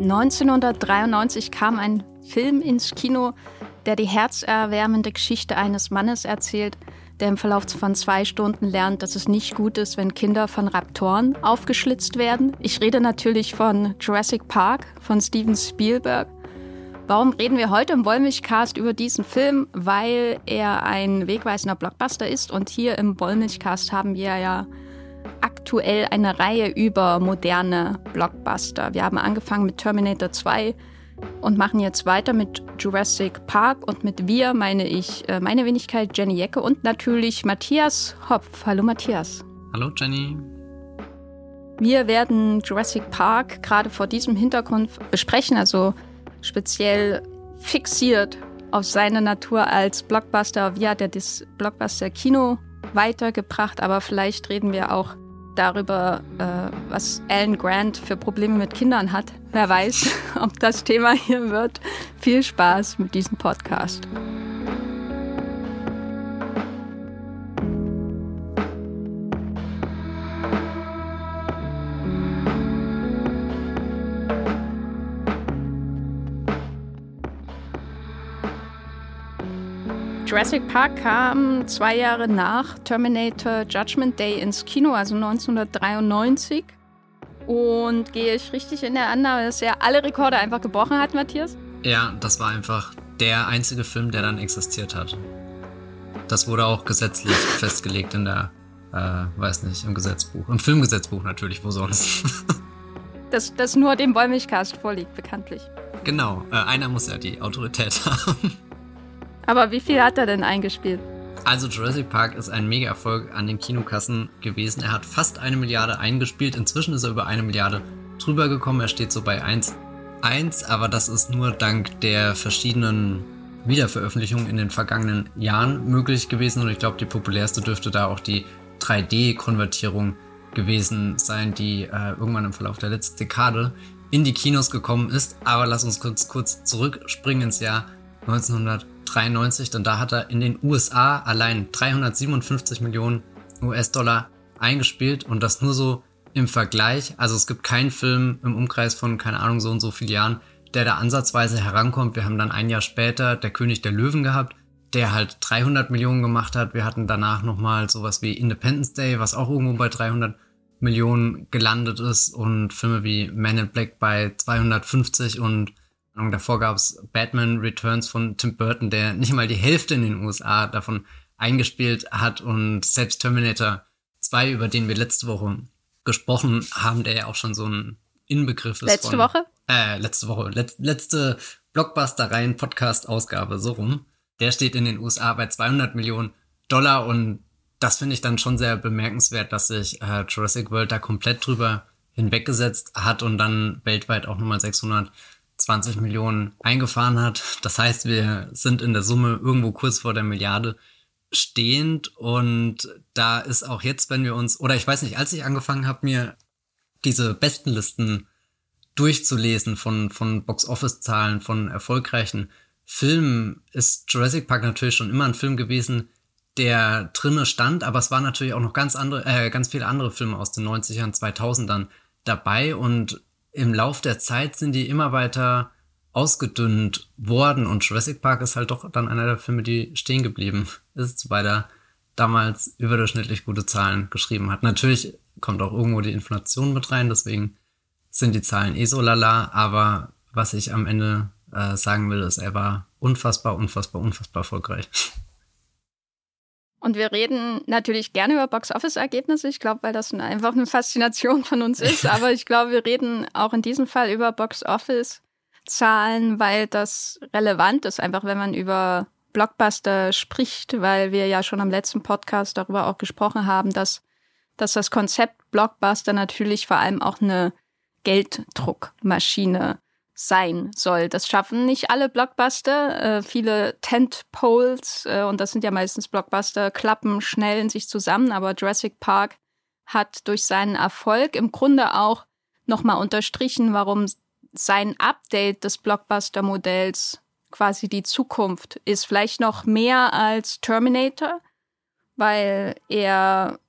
1993 kam ein Film ins Kino, der die herzerwärmende Geschichte eines Mannes erzählt, der im Verlauf von zwei Stunden lernt, dass es nicht gut ist, wenn Kinder von Raptoren aufgeschlitzt werden. Ich rede natürlich von Jurassic Park von Steven Spielberg. Warum reden wir heute im Wollmilchcast über diesen Film? Weil er ein wegweisender Blockbuster ist und hier im Wollmilchcast haben wir ja aktuell eine Reihe über moderne Blockbuster. Wir haben angefangen mit Terminator 2, und machen jetzt weiter mit Jurassic Park und mit wir meine ich äh, meine Wenigkeit Jenny Jecke und natürlich Matthias Hopf. Hallo Matthias. Hallo Jenny. Wir werden Jurassic Park gerade vor diesem Hintergrund besprechen, also speziell fixiert auf seine Natur als Blockbuster. Wie hat er das Blockbuster-Kino weitergebracht? Aber vielleicht reden wir auch darüber, äh, was Alan Grant für Probleme mit Kindern hat. Wer weiß, ob das Thema hier wird. Viel Spaß mit diesem Podcast. Jurassic Park kam zwei Jahre nach Terminator Judgment Day ins Kino, also 1993. Und gehe ich richtig in der Annahme, dass er alle Rekorde einfach gebrochen hat, Matthias? Ja, das war einfach der einzige Film, der dann existiert hat. Das wurde auch gesetzlich festgelegt in der, äh, weiß nicht, im Gesetzbuch. Im Filmgesetzbuch natürlich, wo sonst. das, das nur dem Wollmilchcast vorliegt, bekanntlich. Genau, äh, einer muss ja die Autorität haben. Aber wie viel hat er denn eingespielt? Also Jurassic Park ist ein Mega-Erfolg an den Kinokassen gewesen. Er hat fast eine Milliarde eingespielt. Inzwischen ist er über eine Milliarde drüber gekommen. Er steht so bei 1,1, aber das ist nur dank der verschiedenen Wiederveröffentlichungen in den vergangenen Jahren möglich gewesen. Und ich glaube, die populärste dürfte da auch die 3D-Konvertierung gewesen sein, die äh, irgendwann im Verlauf der letzten Dekade in die Kinos gekommen ist. Aber lass uns kurz, kurz zurückspringen ins Jahr 1900. 93, denn da hat er in den USA allein 357 Millionen US-Dollar eingespielt und das nur so im Vergleich. Also es gibt keinen Film im Umkreis von, keine Ahnung, so und so vielen Jahren, der da ansatzweise herankommt. Wir haben dann ein Jahr später Der König der Löwen gehabt, der halt 300 Millionen gemacht hat. Wir hatten danach nochmal sowas wie Independence Day, was auch irgendwo bei 300 Millionen gelandet ist und Filme wie Man in Black bei 250 und Davor gab es Batman Returns von Tim Burton, der nicht mal die Hälfte in den USA davon eingespielt hat und selbst Terminator 2, über den wir letzte Woche gesprochen haben, der ja auch schon so ein Inbegriff ist. Letzte von, Woche? Äh, letzte Woche. Letz, letzte Blockbuster-Reihen-Podcast-Ausgabe, so rum. Der steht in den USA bei 200 Millionen Dollar und das finde ich dann schon sehr bemerkenswert, dass sich äh, Jurassic World da komplett drüber hinweggesetzt hat und dann weltweit auch nochmal 600 20 Millionen eingefahren hat. Das heißt, wir sind in der Summe irgendwo kurz vor der Milliarde stehend. Und da ist auch jetzt, wenn wir uns, oder ich weiß nicht, als ich angefangen habe, mir diese Bestenlisten durchzulesen von, von Box-Office-Zahlen, von erfolgreichen Filmen, ist Jurassic Park natürlich schon immer ein Film gewesen, der drinne stand, aber es waren natürlich auch noch ganz andere, äh, ganz viele andere Filme aus den 90ern, 2000ern dabei. Und im Lauf der Zeit sind die immer weiter ausgedünnt worden und Jurassic Park ist halt doch dann einer der Filme, die stehen geblieben ist, weil er damals überdurchschnittlich gute Zahlen geschrieben hat. Natürlich kommt auch irgendwo die Inflation mit rein, deswegen sind die Zahlen eh so lala, aber was ich am Ende äh, sagen will, ist, er war unfassbar, unfassbar, unfassbar erfolgreich. Und wir reden natürlich gerne über Box-Office-Ergebnisse. Ich glaube, weil das einfach eine Faszination von uns ist. Aber ich glaube, wir reden auch in diesem Fall über Box-Office-Zahlen, weil das relevant ist, einfach wenn man über Blockbuster spricht, weil wir ja schon am letzten Podcast darüber auch gesprochen haben, dass, dass das Konzept Blockbuster natürlich vor allem auch eine Gelddruckmaschine sein soll. Das schaffen nicht alle Blockbuster. Äh, viele Tentpoles, äh, und das sind ja meistens Blockbuster, klappen schnell in sich zusammen, aber Jurassic Park hat durch seinen Erfolg im Grunde auch nochmal unterstrichen, warum sein Update des Blockbuster-Modells quasi die Zukunft ist. Vielleicht noch mehr als Terminator, weil er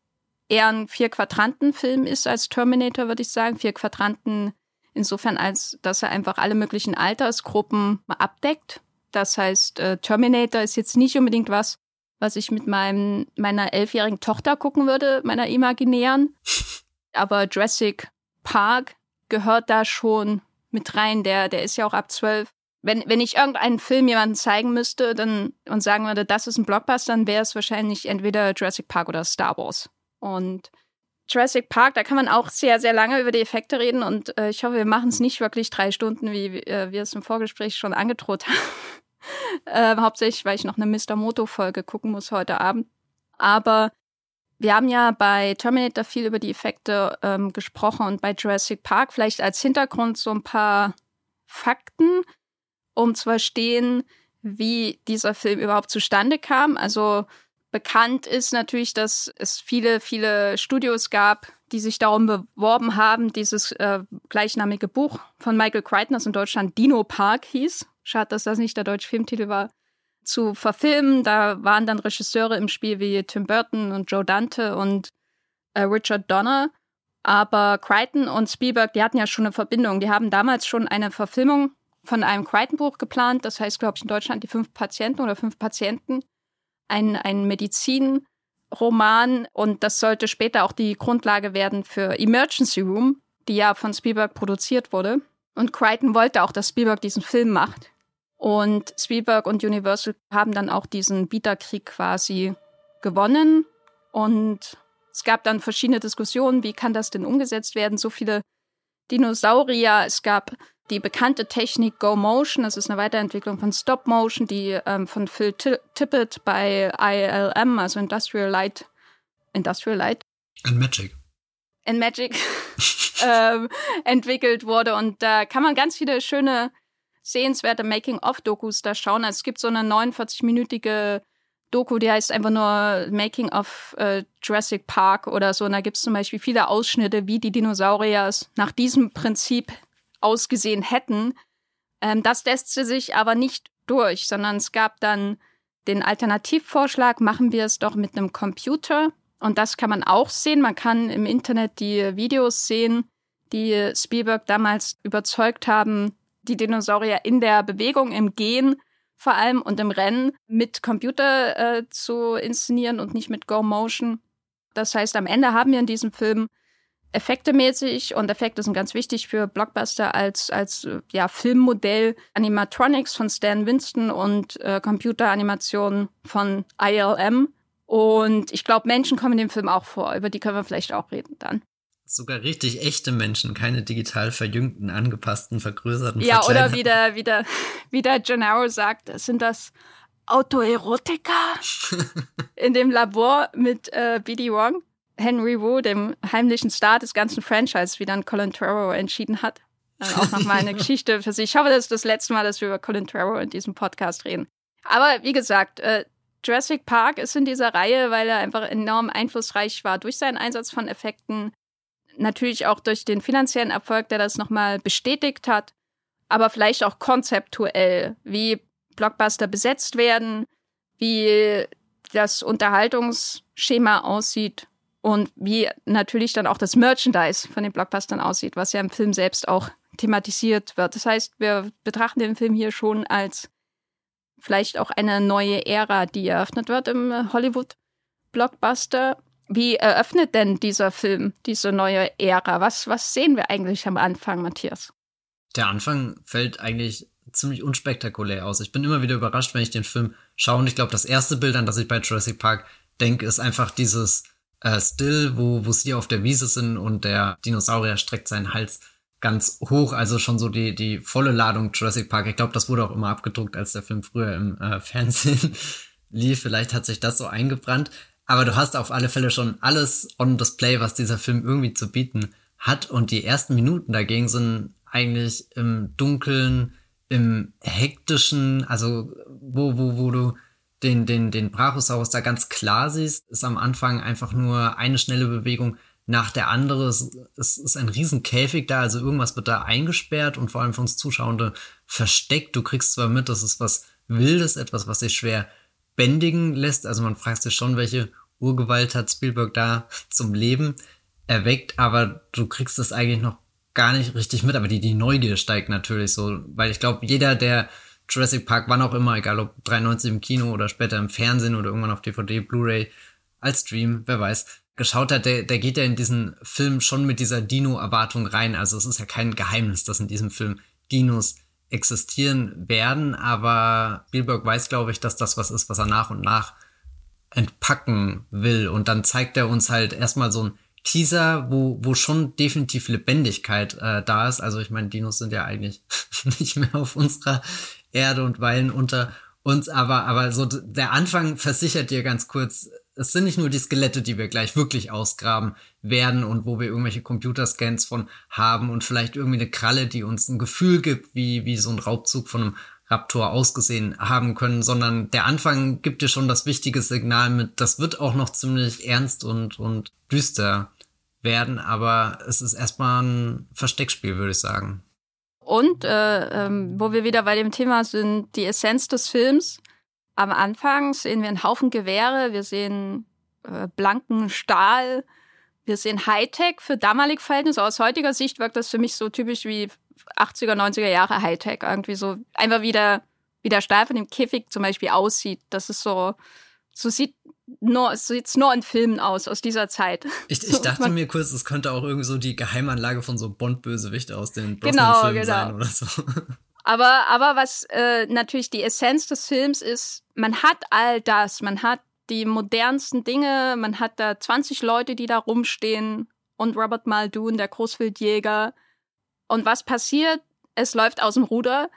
eher ein Vier-Quadranten-Film ist als Terminator, würde ich sagen. Vier Quadranten insofern, als dass er einfach alle möglichen Altersgruppen abdeckt. Das heißt, äh, Terminator ist jetzt nicht unbedingt was, was ich mit meinem, meiner elfjährigen Tochter gucken würde, meiner imaginären. Aber Jurassic Park gehört da schon mit rein. Der, der ist ja auch ab zwölf. Wenn, wenn ich irgendeinen Film jemandem zeigen müsste dann, und sagen würde, das ist ein Blockbuster, dann wäre es wahrscheinlich entweder Jurassic Park oder Star Wars. Und Jurassic Park, da kann man auch sehr, sehr lange über die Effekte reden und äh, ich hoffe, wir machen es nicht wirklich drei Stunden, wie äh, wir es im Vorgespräch schon angedroht haben. äh, hauptsächlich, weil ich noch eine Mr. Moto-Folge gucken muss heute Abend. Aber wir haben ja bei Terminator viel über die Effekte ähm, gesprochen und bei Jurassic Park vielleicht als Hintergrund so ein paar Fakten, um zu verstehen, wie dieser Film überhaupt zustande kam. Also bekannt ist natürlich, dass es viele, viele Studios gab, die sich darum beworben haben, dieses äh, gleichnamige Buch von Michael Crichton, das in Deutschland Dino Park hieß. Schade, dass das nicht der deutsche Filmtitel war, zu verfilmen. Da waren dann Regisseure im Spiel wie Tim Burton und Joe Dante und äh, Richard Donner. Aber Crichton und Spielberg, die hatten ja schon eine Verbindung. Die haben damals schon eine Verfilmung von einem Crichton-Buch geplant. Das heißt, glaube ich, in Deutschland die fünf Patienten oder fünf Patienten. Ein, ein Medizinroman. Und das sollte später auch die Grundlage werden für Emergency Room, die ja von Spielberg produziert wurde. Und Crichton wollte auch, dass Spielberg diesen Film macht. Und Spielberg und Universal haben dann auch diesen Bieterkrieg quasi gewonnen. Und es gab dann verschiedene Diskussionen, wie kann das denn umgesetzt werden? So viele Dinosaurier. Es gab die bekannte Technik Go Motion, das ist eine Weiterentwicklung von Stop Motion, die ähm, von Phil Tippett bei ILM, also Industrial Light, Industrial Light? And Magic. And Magic ähm, entwickelt wurde. Und da kann man ganz viele schöne sehenswerte Making-of-Dokus da schauen. Also es gibt so eine 49-minütige Doku, die heißt einfach nur Making of äh, Jurassic Park oder so. Und da gibt es zum Beispiel viele Ausschnitte, wie die Dinosaurier nach diesem Prinzip ausgesehen hätten. Ähm, das lässt sich aber nicht durch, sondern es gab dann den Alternativvorschlag, machen wir es doch mit einem Computer. Und das kann man auch sehen. Man kann im Internet die Videos sehen, die Spielberg damals überzeugt haben, die Dinosaurier in der Bewegung, im Gehen vor allem und im Rennen mit Computer äh, zu inszenieren und nicht mit Go Motion. Das heißt, am Ende haben wir in diesem Film effektemäßig und Effekte sind ganz wichtig für Blockbuster als als ja Filmmodell. Animatronics von Stan Winston und äh, Computeranimation von ILM und ich glaube Menschen kommen in dem Film auch vor. Über die können wir vielleicht auch reden dann. Sogar richtig echte Menschen, keine digital verjüngten, angepassten, vergrößerten. Ja, oder wie der, wie der, wie der Gennaro sagt, sind das Autoerotika in dem Labor mit äh, B.D. Wong, Henry Wu, dem heimlichen Star des ganzen Franchise, wie dann Colin Trevorrow entschieden hat. Dann auch nochmal eine Geschichte für sich. Ich hoffe, das ist das letzte Mal, dass wir über Colin Trevorrow in diesem Podcast reden. Aber wie gesagt, äh, Jurassic Park ist in dieser Reihe, weil er einfach enorm einflussreich war durch seinen Einsatz von Effekten natürlich auch durch den finanziellen Erfolg, der das nochmal bestätigt hat, aber vielleicht auch konzeptuell, wie Blockbuster besetzt werden, wie das Unterhaltungsschema aussieht und wie natürlich dann auch das Merchandise von den Blockbustern aussieht, was ja im Film selbst auch thematisiert wird. Das heißt, wir betrachten den Film hier schon als vielleicht auch eine neue Ära, die eröffnet wird im Hollywood-Blockbuster wie eröffnet denn dieser Film diese neue Ära? Was, was sehen wir eigentlich am Anfang, Matthias? Der Anfang fällt eigentlich ziemlich unspektakulär aus. Ich bin immer wieder überrascht, wenn ich den Film schaue. Und ich glaube, das erste Bild, an das ich bei Jurassic Park denke, ist einfach dieses äh, Still, wo, wo sie auf der Wiese sind und der Dinosaurier streckt seinen Hals ganz hoch. Also schon so die, die volle Ladung Jurassic Park. Ich glaube, das wurde auch immer abgedruckt, als der Film früher im äh, Fernsehen lief. Vielleicht hat sich das so eingebrannt. Aber du hast auf alle Fälle schon alles on display, was dieser Film irgendwie zu bieten hat. Und die ersten Minuten dagegen sind eigentlich im Dunkeln, im Hektischen, also wo, wo, wo du den, den, den Brachiosaurus da ganz klar siehst, ist am Anfang einfach nur eine schnelle Bewegung nach der andere. Es, es ist ein riesen Käfig da, also irgendwas wird da eingesperrt und vor allem für uns Zuschauende versteckt. Du kriegst zwar mit, das ist was Wildes, etwas, was sich schwer bändigen lässt. Also man fragt sich schon, welche Urgewalt hat Spielberg da zum Leben erweckt, aber du kriegst das eigentlich noch gar nicht richtig mit, aber die, die Neugier steigt natürlich so, weil ich glaube, jeder, der Jurassic Park, wann auch immer, egal ob 93 im Kino oder später im Fernsehen oder irgendwann auf DVD, Blu-ray, als Stream, wer weiß, geschaut hat, der, der geht ja in diesen Film schon mit dieser Dino-Erwartung rein. Also es ist ja kein Geheimnis, dass in diesem Film Dinos existieren werden, aber Spielberg weiß, glaube ich, dass das was ist, was er nach und nach entpacken will. Und dann zeigt er uns halt erstmal so ein Teaser, wo, wo schon definitiv Lebendigkeit äh, da ist. Also ich meine, Dinos sind ja eigentlich nicht mehr auf unserer Erde und weilen unter uns, aber, aber so der Anfang versichert dir ganz kurz, es sind nicht nur die Skelette, die wir gleich wirklich ausgraben werden und wo wir irgendwelche Computerscans von haben und vielleicht irgendwie eine Kralle, die uns ein Gefühl gibt, wie, wie so ein Raubzug von einem Raptor ausgesehen haben können, sondern der Anfang gibt dir schon das wichtige Signal mit, das wird auch noch ziemlich ernst und, und düster werden, aber es ist erstmal ein Versteckspiel, würde ich sagen. Und äh, ähm, wo wir wieder bei dem Thema sind, die Essenz des Films. Am Anfang sehen wir einen Haufen Gewehre, wir sehen äh, blanken Stahl, wir sehen Hightech für damalige Verhältnisse. Aus heutiger Sicht wirkt das für mich so typisch wie 80er, 90er Jahre Hightech. Irgendwie so einfach wieder, wie der Stahl von dem Käfig zum Beispiel aussieht. Das ist so, so sieht nur, so sieht's nur in Filmen aus, aus dieser Zeit. Ich, ich dachte mir kurz, es könnte auch irgendwie so die Geheimanlage von so Bond-Bösewicht aus den Brosnan-Filmen genau, genau. sein oder so. Aber, aber was äh, natürlich die Essenz des Films ist, man hat all das, man hat die modernsten Dinge, man hat da 20 Leute, die da rumstehen und Robert Muldoon, der Großwildjäger, und was passiert? Es läuft aus dem Ruder.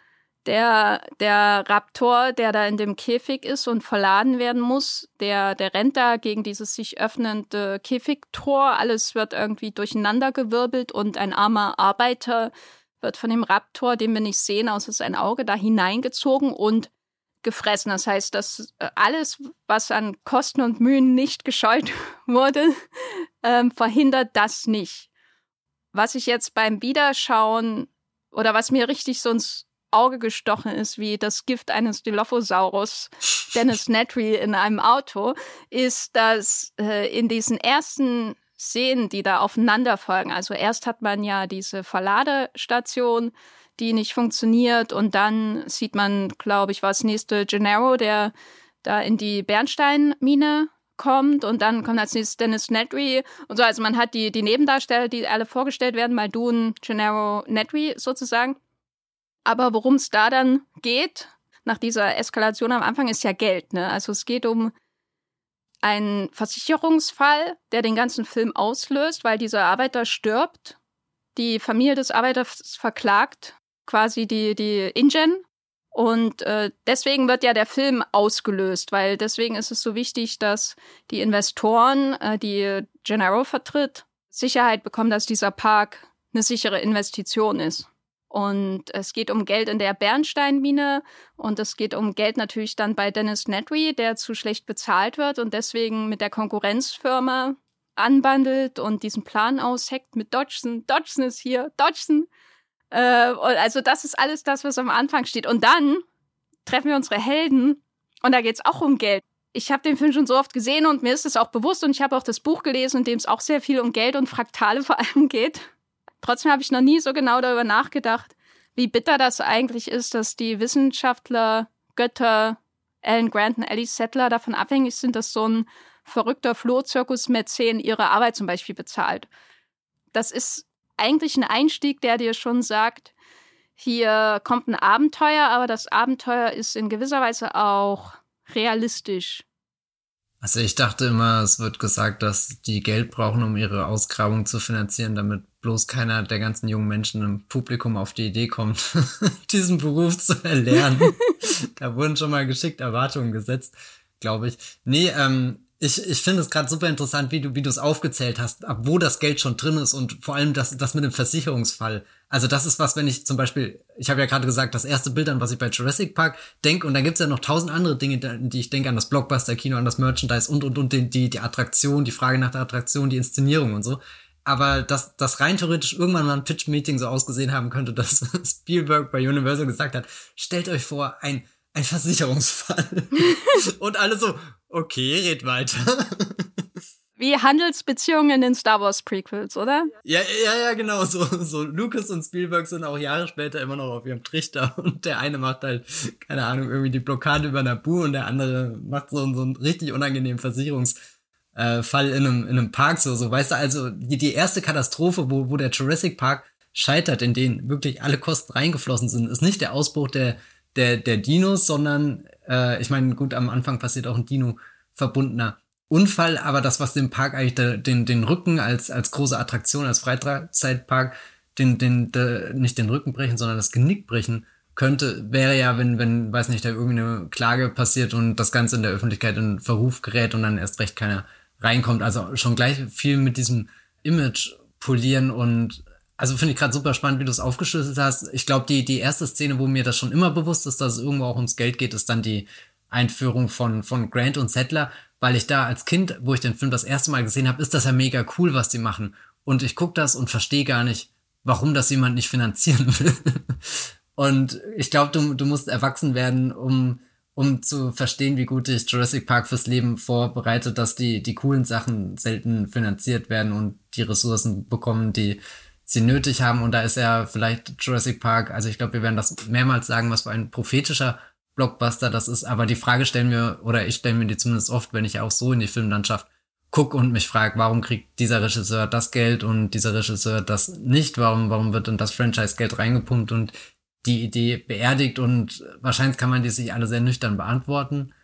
Der, der Raptor, der da in dem Käfig ist und verladen werden muss, der, der rennt da gegen dieses sich öffnende Käfigtor. Alles wird irgendwie durcheinandergewirbelt und ein armer Arbeiter wird von dem Raptor, den wir nicht sehen, außer sein Auge, da hineingezogen und gefressen. Das heißt, dass äh, alles, was an Kosten und Mühen nicht gescheut wurde, ähm, verhindert das nicht was ich jetzt beim Wiederschauen oder was mir richtig so ins Auge gestochen ist, wie das Gift eines Dilophosaurus, Dennis Nedry in einem Auto, ist, dass äh, in diesen ersten Szenen, die da aufeinander folgen, also erst hat man ja diese Verladestation, die nicht funktioniert und dann sieht man, glaube ich, war das nächste Gennaro, der da in die Bernsteinmine kommt und dann kommt als nächstes Dennis Nedry und so. Also man hat die, die Nebendarsteller, die alle vorgestellt werden, Muldoon, Gennaro, Nedry sozusagen. Aber worum es da dann geht, nach dieser Eskalation am Anfang, ist ja Geld. Ne? Also es geht um einen Versicherungsfall, der den ganzen Film auslöst, weil dieser Arbeiter stirbt. Die Familie des Arbeiters verklagt quasi die, die InGen und äh, deswegen wird ja der Film ausgelöst, weil deswegen ist es so wichtig, dass die Investoren, äh, die Gennaro vertritt, Sicherheit bekommen, dass dieser Park eine sichere Investition ist. Und es geht um Geld in der Bernsteinmine und es geht um Geld natürlich dann bei Dennis Nedry, der zu schlecht bezahlt wird und deswegen mit der Konkurrenzfirma anbandelt und diesen Plan ausheckt mit Dodgson. Dodgson ist hier, Dodgson. Äh, also das ist alles das, was am Anfang steht. Und dann treffen wir unsere Helden und da geht es auch um Geld. Ich habe den Film schon so oft gesehen und mir ist es auch bewusst und ich habe auch das Buch gelesen, in dem es auch sehr viel um Geld und Fraktale vor allem geht. Trotzdem habe ich noch nie so genau darüber nachgedacht, wie bitter das eigentlich ist, dass die Wissenschaftler, Götter, Alan Grant und Ellie Settler davon abhängig sind, dass so ein verrückter Flohzirkus-Mäzen ihre Arbeit zum Beispiel bezahlt. Das ist eigentlich ein Einstieg, der dir schon sagt, hier kommt ein Abenteuer, aber das Abenteuer ist in gewisser Weise auch realistisch. Also ich dachte immer, es wird gesagt, dass die Geld brauchen, um ihre Ausgrabung zu finanzieren, damit bloß keiner der ganzen jungen Menschen im Publikum auf die Idee kommt, diesen Beruf zu erlernen. da wurden schon mal geschickt Erwartungen gesetzt, glaube ich. Nee, ähm, ich, ich finde es gerade super interessant, wie du, wie du es aufgezählt hast, ab wo das Geld schon drin ist und vor allem das, das mit dem Versicherungsfall. Also das ist was, wenn ich zum Beispiel, ich habe ja gerade gesagt, das erste Bild an, was ich bei Jurassic Park denke, und dann gibt's ja noch tausend andere Dinge, die ich denke, an das Blockbuster-Kino, an das Merchandise und und und die, die, die Attraktion, die Frage nach der Attraktion, die Inszenierung und so. Aber dass das rein theoretisch irgendwann mal ein Pitch-Meeting so ausgesehen haben könnte, dass Spielberg bei Universal gesagt hat, stellt euch vor, ein ein Versicherungsfall. und alle so, okay, red weiter. wie Handelsbeziehungen in den Star Wars Prequels, oder? Ja, ja, ja, genau. So, so Lucas und Spielberg sind auch Jahre später immer noch auf ihrem Trichter und der eine macht halt, keine Ahnung, irgendwie die Blockade über Nabu und der andere macht so, so einen richtig unangenehmen Versicherungsfall in einem, in einem Park, so, so, weißt du, also die, die erste Katastrophe, wo, wo der Jurassic Park scheitert, in den wirklich alle Kosten reingeflossen sind, ist nicht der Ausbruch der, der, der Dinos, sondern, äh, ich meine, gut, am Anfang passiert auch ein Dino verbundener Unfall, aber das, was dem Park eigentlich de, den, den Rücken als, als große Attraktion, als Freizeitpark, den, den, de, nicht den Rücken brechen, sondern das Genick brechen könnte, wäre ja, wenn, wenn, weiß nicht, da irgendeine Klage passiert und das Ganze in der Öffentlichkeit in Verruf gerät und dann erst recht keiner reinkommt. Also schon gleich viel mit diesem Image polieren und also finde ich gerade super spannend, wie du es aufgeschlüsselt hast. Ich glaube, die, die erste Szene, wo mir das schon immer bewusst ist, dass es irgendwo auch ums Geld geht, ist dann die Einführung von, von Grant und Settler, weil ich da als Kind, wo ich den Film das erste Mal gesehen habe, ist das ja mega cool, was die machen. Und ich gucke das und verstehe gar nicht, warum das jemand nicht finanzieren will. und ich glaube, du, du musst erwachsen werden, um, um zu verstehen, wie gut dich Jurassic Park fürs Leben vorbereitet, dass die, die coolen Sachen selten finanziert werden und die Ressourcen bekommen, die sie nötig haben. Und da ist ja vielleicht Jurassic Park, also ich glaube, wir werden das mehrmals sagen, was für ein prophetischer Blockbuster das ist. Aber die Frage stellen wir, oder ich stelle mir die zumindest oft, wenn ich auch so in die Filmlandschaft gucke und mich frage, warum kriegt dieser Regisseur das Geld und dieser Regisseur das nicht? Warum, warum wird in das Franchise-Geld reingepumpt und die Idee beerdigt? Und wahrscheinlich kann man die sich alle sehr nüchtern beantworten.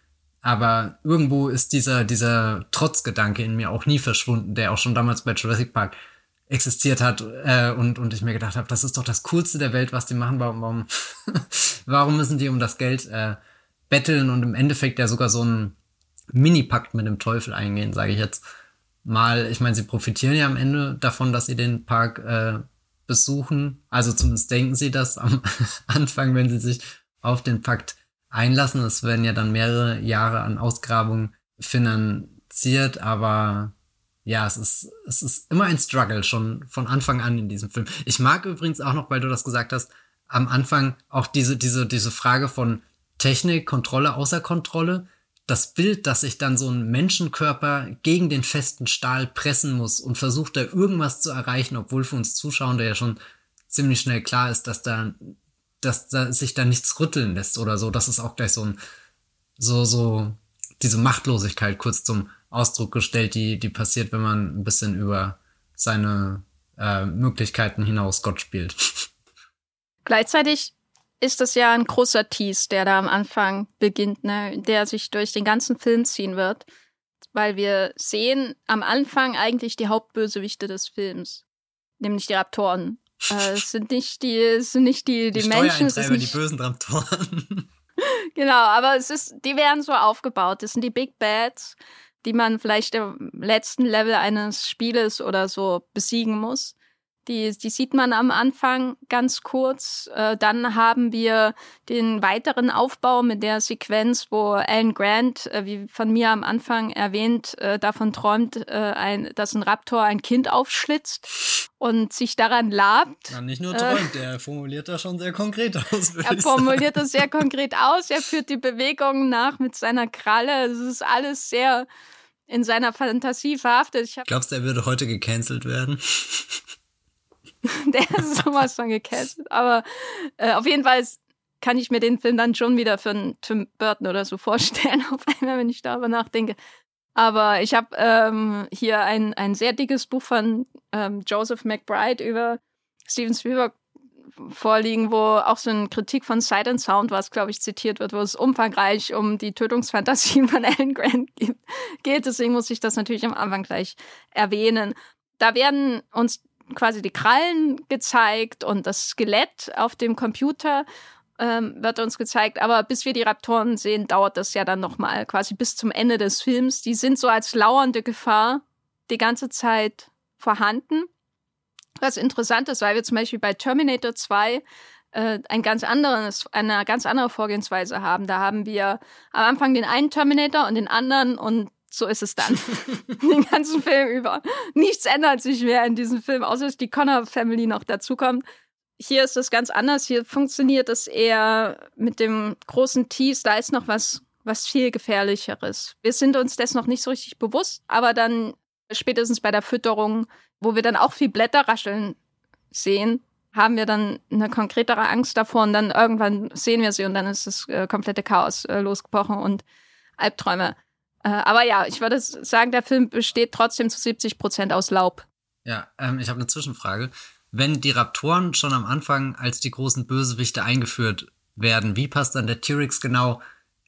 Aber irgendwo ist dieser, dieser Trotzgedanke in mir auch nie verschwunden, der auch schon damals bei Jurassic Park existiert hat äh, und, und ich mir gedacht habe, das ist doch das Coolste der Welt, was die machen. Warum, warum, warum müssen die um das Geld äh, betteln und im Endeffekt ja sogar so einen Mini-Pakt mit dem Teufel eingehen, sage ich jetzt mal. Ich meine, sie profitieren ja am Ende davon, dass sie den Park äh, besuchen. Also zumindest denken sie das am Anfang, wenn sie sich auf den Pakt einlassen. Es werden ja dann mehrere Jahre an Ausgrabungen finanziert, aber ja, es ist, es ist immer ein Struggle schon von Anfang an in diesem Film. Ich mag übrigens auch noch, weil du das gesagt hast, am Anfang auch diese, diese, diese Frage von Technik, Kontrolle, außer Kontrolle. Das Bild, dass sich dann so ein Menschenkörper gegen den festen Stahl pressen muss und versucht da irgendwas zu erreichen, obwohl für uns Zuschauer ja schon ziemlich schnell klar ist, dass da, dass da sich da nichts rütteln lässt oder so. Das ist auch gleich so ein, so, so, diese Machtlosigkeit kurz zum Ausdruck gestellt, die, die passiert, wenn man ein bisschen über seine äh, Möglichkeiten hinaus Gott spielt. Gleichzeitig ist das ja ein großer Tease, der da am Anfang beginnt, ne, der sich durch den ganzen Film ziehen wird, weil wir sehen am Anfang eigentlich die Hauptbösewichte des Films, nämlich die Raptoren. Äh, es sind nicht die, es sind nicht die, die, die Menschen, es sind nicht, die bösen Raptoren. Genau, aber es ist, die werden so aufgebaut. Das sind die Big Bads, die man vielleicht im letzten Level eines Spieles oder so besiegen muss. Die, die sieht man am Anfang ganz kurz. Äh, dann haben wir den weiteren Aufbau mit der Sequenz, wo Alan Grant, äh, wie von mir am Anfang erwähnt, äh, davon träumt, äh, dass ein Raptor ein Kind aufschlitzt und sich daran labt. Ja, nicht nur äh, träumt, der formuliert das schon sehr konkret aus. Er formuliert das sehr konkret aus. Er führt die Bewegungen nach mit seiner Kralle. Es ist alles sehr in seiner Fantasie verhaftet. Ich Glaubst du, er würde heute gecancelt werden? der ist sowas von gecancelt. Aber äh, auf jeden Fall kann ich mir den Film dann schon wieder für einen Tim Burton oder so vorstellen, auf einmal, wenn ich darüber nachdenke. Aber ich habe ähm, hier ein, ein sehr dickes Buch von ähm, Joseph McBride über Steven Spielberg vorliegen, wo auch so eine Kritik von Sight and Sound, was glaube ich zitiert wird, wo es umfangreich um die Tötungsfantasien von Alan Grant geht. Deswegen muss ich das natürlich am Anfang gleich erwähnen. Da werden uns quasi die Krallen gezeigt und das Skelett auf dem Computer ähm, wird uns gezeigt. Aber bis wir die Raptoren sehen, dauert das ja dann nochmal quasi bis zum Ende des Films. Die sind so als lauernde Gefahr die ganze Zeit vorhanden. Was interessant ist, weil wir zum Beispiel bei Terminator 2 äh, ein ganz anderes, eine ganz andere Vorgehensweise haben. Da haben wir am Anfang den einen Terminator und den anderen und so ist es dann. den ganzen Film über. Nichts ändert sich mehr in diesem Film, außer dass die Connor Family noch dazukommt. Hier ist es ganz anders. Hier funktioniert es eher mit dem großen Tease. Da ist noch was, was viel gefährlicheres. Wir sind uns dessen noch nicht so richtig bewusst, aber dann Spätestens bei der Fütterung, wo wir dann auch viel Blätter rascheln sehen, haben wir dann eine konkretere Angst davor und dann irgendwann sehen wir sie und dann ist das äh, komplette Chaos äh, losgebrochen und Albträume. Äh, aber ja, ich würde sagen, der Film besteht trotzdem zu 70 Prozent aus Laub. Ja, ähm, ich habe eine Zwischenfrage. Wenn die Raptoren schon am Anfang als die großen Bösewichte eingeführt werden, wie passt dann der T-Rex genau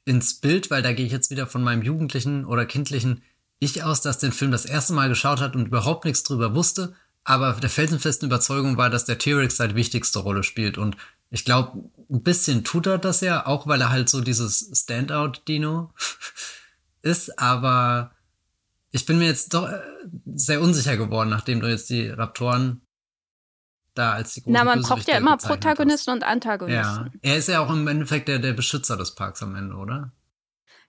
ins Bild? Weil da gehe ich jetzt wieder von meinem jugendlichen oder kindlichen Ich aus, das den Film das erste Mal geschaut hat und überhaupt nichts drüber wusste aber der felsenfesten Überzeugung war, dass der T-Rex seine wichtigste Rolle spielt. Und ich glaube, ein bisschen tut er das ja, auch weil er halt so dieses Standout-Dino ist. Aber ich bin mir jetzt doch äh, sehr unsicher geworden, nachdem du jetzt die Raptoren da als die großen Na, man braucht ja immer Protagonisten hast. und Antagonisten. Ja, er ist ja auch im Endeffekt der, der Beschützer des Parks am Ende, oder?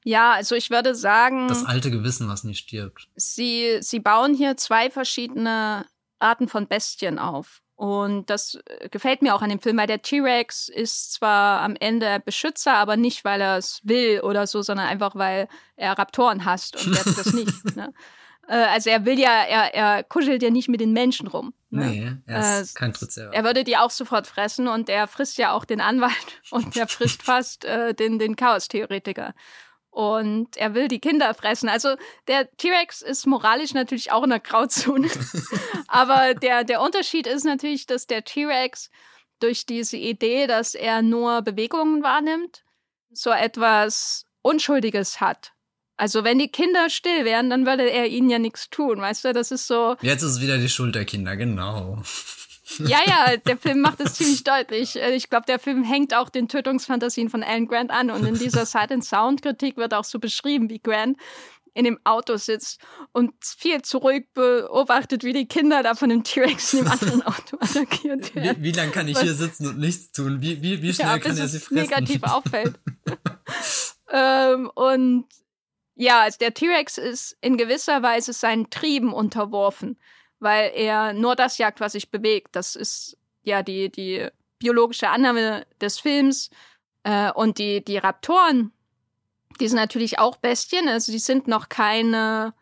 Ja, also ich würde sagen. Das alte Gewissen, was nicht stirbt. Sie, sie bauen hier zwei verschiedene Arten von Bestien auf. Und das äh, gefällt mir auch an dem Film, weil der T-Rex ist zwar am Ende Beschützer, aber nicht, weil er es will oder so, sondern einfach, weil er Raptoren hasst und er tut das nicht. Ne? Äh, also er will ja, er, er kuschelt ja nicht mit den Menschen rum. Ne? Nee, er ist äh, kein Triceratops. Er würde die auch sofort fressen und er frisst ja auch den Anwalt und er frisst fast äh, den, den Chaos-Theoretiker und er will die Kinder fressen. Also der T-Rex ist moralisch natürlich auch in der Grauzone. Aber der, der Unterschied ist natürlich, dass der T-Rex durch diese Idee, dass er nur Bewegungen wahrnimmt, so etwas Unschuldiges hat. Also wenn die Kinder still wären, dann würde er ihnen ja nichts tun, weißt du? Das ist so. Jetzt ist es wieder die Schuld der Kinder, genau. Ja, ja, der Film macht es ziemlich deutlich. Äh, ich glaube, der Film hängt auch den Tötungsfantasien von Alan Grant an. Und in dieser Silent Sound Kritik wird auch so beschrieben, wie Grant in dem Auto sitzt und viel zu ruhig beobachtet, wie die Kinder da von dem T-Rex in dem anderen Auto attackiert werden. Wie, wie lange kann ich hier sitzen und nichts tun? Wie, wie, wie schnell ja, kann er sie fressen? negativ auffällt. ähm, und ja, also der T-Rex ist in gewisser Weise seinen Trieben unterworfen weil er nur das jagt, was sich bewegt. Das ist ja die, die biologische Annahme des Films. Äh, und die, die Raptoren, die sind natürlich auch Bestien. Also die sind noch keine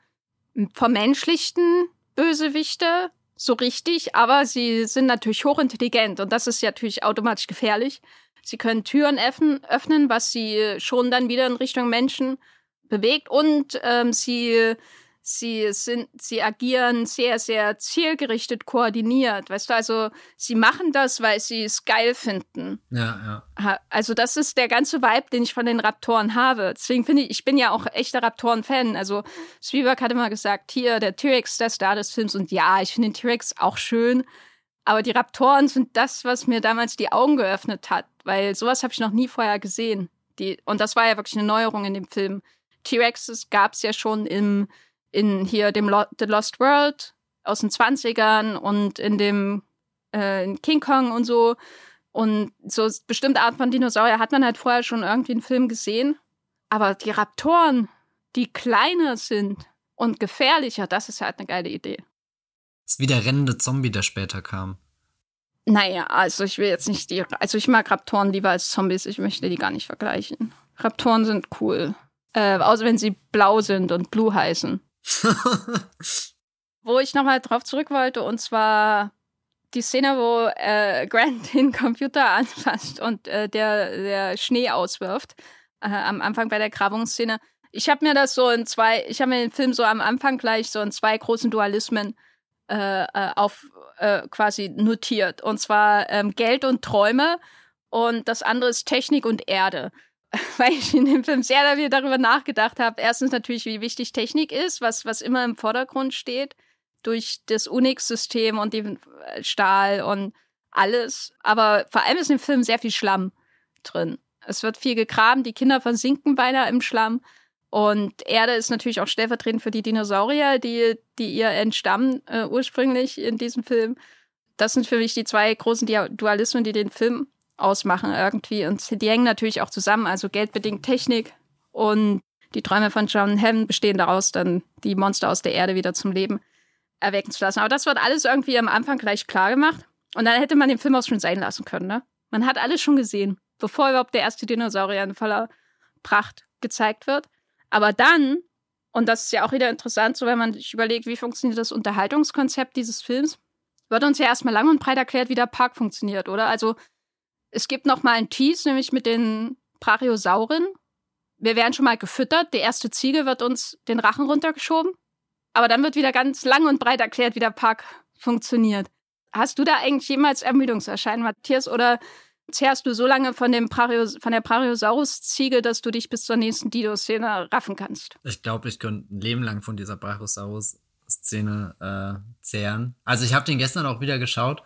vermenschlichten Bösewichte, so richtig, aber sie sind natürlich hochintelligent und das ist ja natürlich automatisch gefährlich. Sie können Türen öffnen, was sie schon dann wieder in Richtung Menschen bewegt und ähm, sie sie sind, sie agieren sehr, sehr zielgerichtet koordiniert. Weißt du, also sie machen das, weil sie es geil finden. Ja, ja. Also das ist der ganze Vibe, den ich von den Raptoren habe. Deswegen finde ich, ich bin ja auch echter Raptoren-Fan. Also Spielberg hat immer gesagt, hier, der T-Rex, der Star des Films. Und ja, ich finde den T-Rex auch schön. Aber die Raptoren sind das, was mir damals die Augen geöffnet hat. Weil sowas habe ich noch nie vorher gesehen. Die, und das war ja wirklich eine Neuerung in dem Film. T-Rexes gab es ja schon im in hier dem Lo The Lost World aus den 20ern und in dem äh, in King Kong und so. Und so bestimmte Art von Dinosaurier hat man halt vorher schon irgendwie in Film gesehen. Aber die Raptoren, die kleiner sind und gefährlicher, das ist halt eine geile Idee. Das ist wie der rennende Zombie, der später kam. Naja, also ich will jetzt nicht die. Also ich mag Raptoren lieber als Zombies, ich möchte die gar nicht vergleichen. Raptoren sind cool. Äh, außer wenn sie blau sind und blue heißen. wo ich nochmal drauf zurück wollte, und zwar die Szene, wo äh, Grant den Computer anfasst und äh, der, der Schnee auswirft, äh, am Anfang bei der Grabungsszene. Ich habe mir das so in zwei, ich habe mir den Film so am Anfang gleich so in zwei großen Dualismen äh, äh, auf äh, quasi notiert. Und zwar ähm, Geld und Träume und das andere ist Technik und Erde. weil ich in dem Film sehr darüber nachgedacht habe. Erstens natürlich, wie wichtig Technik ist, was, was immer im Vordergrund steht, durch das Unix-System und den äh, Stahl und alles. Aber vor allem ist im Film sehr viel Schlamm drin. Es wird viel gegraben, die Kinder versinken beinahe im Schlamm. Und Erde ist natürlich auch stellvertretend für die Dinosaurier, die, die ihr entstammen äh, ursprünglich in diesem Film. Das sind für mich die zwei großen Dualismen, die den Film ausmachen irgendwie. Und die hängen natürlich auch zusammen, also geldbedingt Technik und die Träume von John Hamm bestehen daraus, dann die Monster aus der Erde wieder zum Leben erwecken zu lassen. Aber das wird alles irgendwie am Anfang gleich klar gemacht. Und dann hätte man den Film auch schon sein lassen können, ne? Man hat alles schon gesehen, bevor überhaupt der erste Dinosaurier in voller Pracht gezeigt wird. Aber dann Und das ist ja auch wieder interessant, so wenn man sich überlegt, wie funktioniert das Unterhaltungskonzept dieses Films. Wird uns ja erstmal lang und breit erklärt, wie der Park funktioniert, oder? Also es gibt noch mal einen Tease, nämlich mit den Brachiosauren. Wir werden schon mal gefüttert. Die erste Ziege wird uns den Rachen runtergeschoben. Aber dann wird wieder ganz lang und breit erklärt, wie der Park funktioniert. Hast du da eigentlich jemals Ermüdungserscheinungen, Matthias, oder zehrst du so lange von, dem Prarios, von der Brachiosaurus-Ziege, dass du dich bis zur nächsten Dido-Szene raffen kannst? Ich glaube, ich könnte ein Leben lang von dieser Brachiosaurus-Szene äh, zehren. Also ich habe den gestern auch wieder geschaut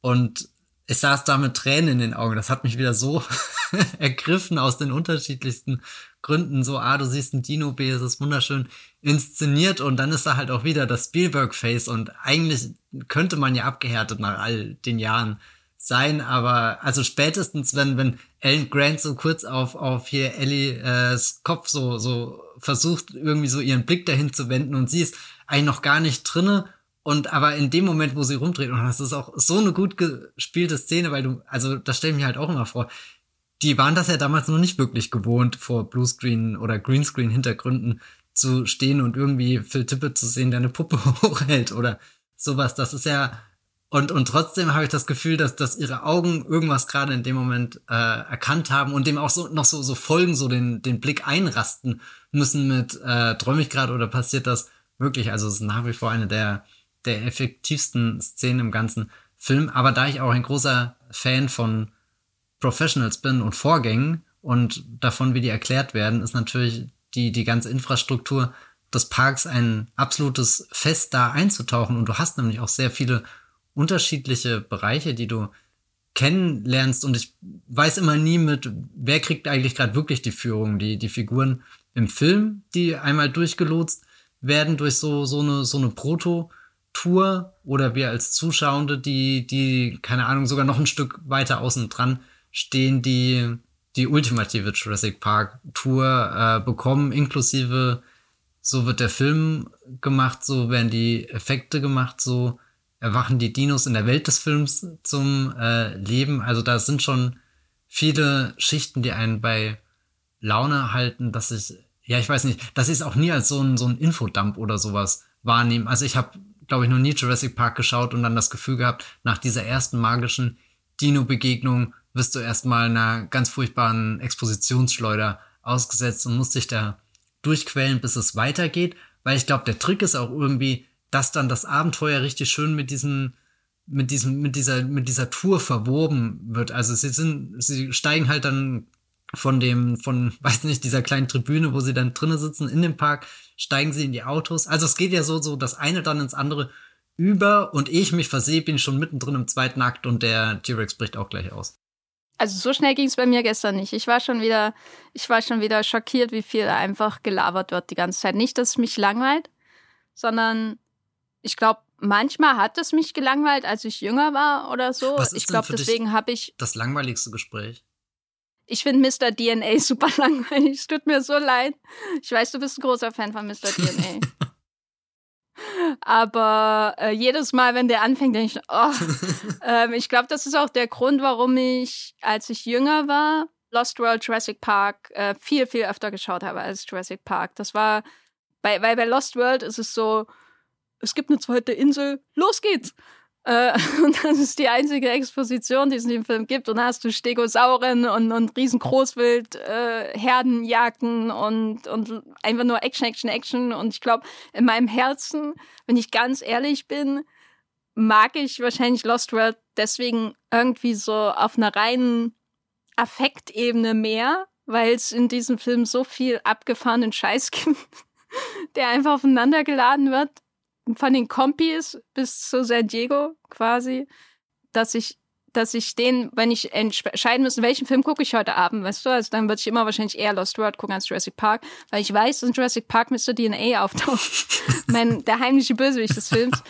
und ich saß da mit Tränen in den Augen. Das hat mich wieder so ergriffen aus den unterschiedlichsten Gründen. So, ah, du siehst ein Dino, B, es ist wunderschön inszeniert und dann ist da halt auch wieder das Spielberg-Face und eigentlich könnte man ja abgehärtet nach all den Jahren sein, aber also spätestens, wenn, wenn Alan Grant so kurz auf, auf hier Ellies Kopf so, so versucht, irgendwie so ihren Blick dahin zu wenden und sie ist eigentlich noch gar nicht drinne und aber in dem Moment, wo sie rumdreht, und das ist auch so eine gut gespielte Szene, weil du, also das stelle ich mir halt auch immer vor, die waren das ja damals noch nicht wirklich gewohnt, vor Bluescreen oder Greenscreen Hintergründen zu stehen und irgendwie Phil Tippett zu sehen, der eine Puppe hochhält oder sowas. Das ist ja, und, und trotzdem habe ich das Gefühl, dass, dass ihre Augen irgendwas gerade in dem Moment äh, erkannt haben und dem auch so noch so, so folgen, so den, den Blick einrasten müssen mit, äh, träume ich gerade oder passiert das wirklich? Also es ist nach wie vor eine der der effektivsten Szenen im ganzen Film. Aber da ich auch ein großer Fan von Professionals bin und Vorgängen und davon, wie die erklärt werden, ist natürlich die, die ganze Infrastruktur des Parks ein absolutes Fest, da einzutauchen. Und du hast nämlich auch sehr viele unterschiedliche Bereiche, die du kennenlernst. Und ich weiß immer nie mit, wer kriegt eigentlich gerade wirklich die Führung. Die, die Figuren im Film, die einmal durchgelotst werden durch so, so eine, so eine Proto- Tour oder wir als Zuschauende, die, die, keine Ahnung, sogar noch ein Stück weiter außen dran stehen, die die ultimative Jurassic Park Tour äh, bekommen, inklusive so wird der Film gemacht, so werden die Effekte gemacht, so erwachen die Dinos in der Welt des Films zum äh, Leben. Also da sind schon viele Schichten, die einen bei Laune halten, dass ich, ja, ich weiß nicht, dass ich es auch nie als so ein, so ein Infodump oder sowas wahrnehme. Also ich habe glaube ich, noch nie Jurassic Park geschaut und dann das Gefühl gehabt, nach dieser ersten magischen Dino-Begegnung wirst du erstmal einer ganz furchtbaren Expositionsschleuder ausgesetzt und musst dich da durchquellen, bis es weitergeht. Weil ich glaube, der Trick ist auch irgendwie, dass dann das Abenteuer richtig schön mit diesem, mit diesem, mit dieser, mit dieser Tour verwoben wird. Also sie sind, sie steigen halt dann von dem, von, weiß nicht, dieser kleinen Tribüne, wo sie dann drinnen sitzen in dem Park, steigen sie in die Autos. Also es geht ja so, so das eine dann ins andere über und ich mich versehe, bin ich schon mittendrin im zweiten Akt und der T-Rex bricht auch gleich aus. Also so schnell ging es bei mir gestern nicht. Ich war schon wieder, ich war schon wieder schockiert, wie viel einfach gelabert wird die ganze Zeit. Nicht, dass es mich langweilt, sondern ich glaube, manchmal hat es mich gelangweilt, als ich jünger war oder so. Ich glaube, deswegen habe ich das langweiligste Gespräch. Ich finde Mr. DNA super langweilig. Es tut mir so leid. Ich weiß, du bist ein großer Fan von Mr. DNA. Aber äh, jedes Mal, wenn der anfängt, denke ich, oh. ähm, ich glaube, das ist auch der Grund, warum ich, als ich jünger war, Lost World Jurassic Park äh, viel, viel öfter geschaut habe als Jurassic Park. Das war, bei, weil bei Lost World ist es so, es gibt eine zweite Insel, los geht's. Äh, und das ist die einzige Exposition, die es in dem Film gibt. Und da hast du Stegosauren und, und riesen Großwild, äh, Herdenjagden und, und einfach nur Action, Action, Action. Und ich glaube, in meinem Herzen, wenn ich ganz ehrlich bin, mag ich wahrscheinlich Lost World deswegen irgendwie so auf einer reinen Affektebene mehr, weil es in diesem Film so viel abgefahrenen Scheiß gibt, der einfach aufeinander geladen wird von den Kompis bis zu San Diego quasi, dass ich dass ich den, wenn ich entscheiden müsste, welchen Film gucke ich heute Abend, weißt du, also dann würde ich immer wahrscheinlich eher Lost World gucken als Jurassic Park, weil ich weiß, dass in Jurassic Park Mr. DNA auftaucht. mein, der heimliche Bösewicht des Films.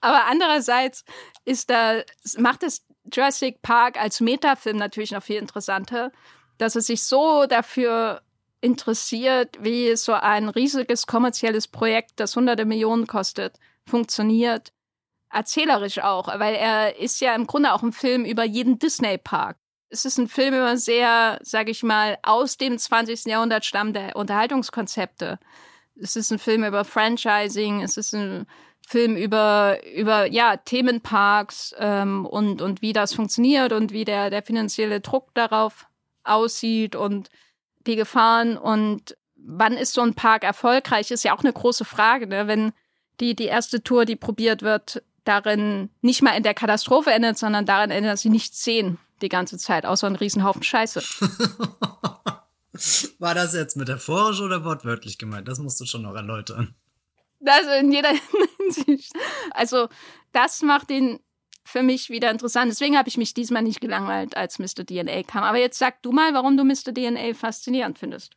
Aber andererseits ist da, macht es Jurassic Park als Metafilm natürlich noch viel interessanter, dass es sich so dafür interessiert, wie so ein riesiges kommerzielles Projekt, das hunderte Millionen kostet, funktioniert. Erzählerisch auch, weil er ist ja im Grunde auch ein Film über jeden Disney-Park. Es ist ein Film über sehr, sage ich mal, aus dem 20. Jahrhundert stammende Unterhaltungskonzepte. Es ist ein Film über Franchising, es ist ein Film über, über ja, Themenparks ähm, und, und wie das funktioniert und wie der, der finanzielle Druck darauf aussieht und die Gefahren und wann ist so ein Park erfolgreich, ist ja auch eine große Frage. Ne? Wenn die, die erste Tour, die probiert wird, darin nicht mal in der Katastrophe endet, sondern darin endet, dass sie nichts sehen die ganze Zeit, außer einen Riesenhaufen Scheiße. War das jetzt metaphorisch oder wortwörtlich gemeint? Das musst du schon noch erläutern. Also in jeder Hinsicht. Also das macht ihn für mich wieder interessant. Deswegen habe ich mich diesmal nicht gelangweilt, als Mr. DNA kam. Aber jetzt sag du mal, warum du Mr. DNA faszinierend findest.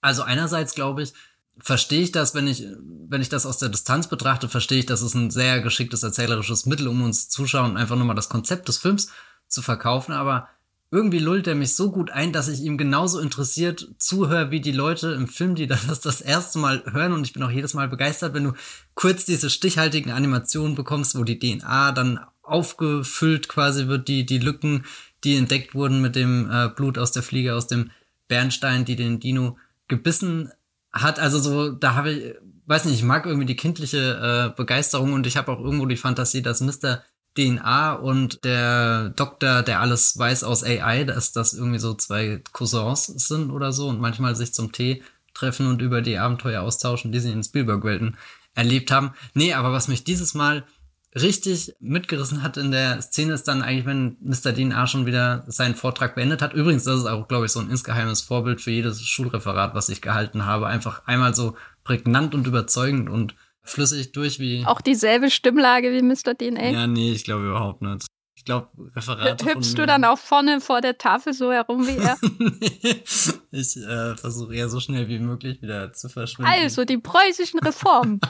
Also einerseits glaube ich, verstehe ich das, wenn ich, wenn ich das aus der Distanz betrachte, verstehe ich, das ist ein sehr geschicktes erzählerisches Mittel, um uns Zuschauern einfach nur mal das Konzept des Films zu verkaufen. Aber irgendwie lullt er mich so gut ein, dass ich ihm genauso interessiert zuhöre wie die Leute im Film, die das das erste Mal hören. Und ich bin auch jedes Mal begeistert, wenn du kurz diese stichhaltigen Animationen bekommst, wo die DNA dann aufgefüllt quasi wird, die, die Lücken, die entdeckt wurden mit dem äh, Blut aus der Fliege, aus dem Bernstein, die den Dino gebissen hat. Also so, da habe ich, weiß nicht, ich mag irgendwie die kindliche äh, Begeisterung und ich habe auch irgendwo die Fantasie, dass Mr. DNA und der Doktor, der alles weiß aus AI, dass das irgendwie so zwei Cousins sind oder so und manchmal sich zum Tee treffen und über die Abenteuer austauschen, die sie in Spielberg-Welten erlebt haben. Nee, aber was mich dieses Mal richtig mitgerissen hat in der Szene ist dann eigentlich, wenn Mr. DNA schon wieder seinen Vortrag beendet hat. Übrigens, das ist auch, glaube ich, so ein insgeheimes Vorbild für jedes Schulreferat, was ich gehalten habe. Einfach einmal so prägnant und überzeugend und flüssig durch wie. Auch dieselbe Stimmlage wie Mr. DNA? Ja, nee, ich glaube überhaupt nicht. Ich glaube, Referate. Hüpfst du dann auch vorne vor der Tafel so herum wie er? ich äh, versuche eher so schnell wie möglich wieder zu verschwinden. Also, die preußischen Reformen.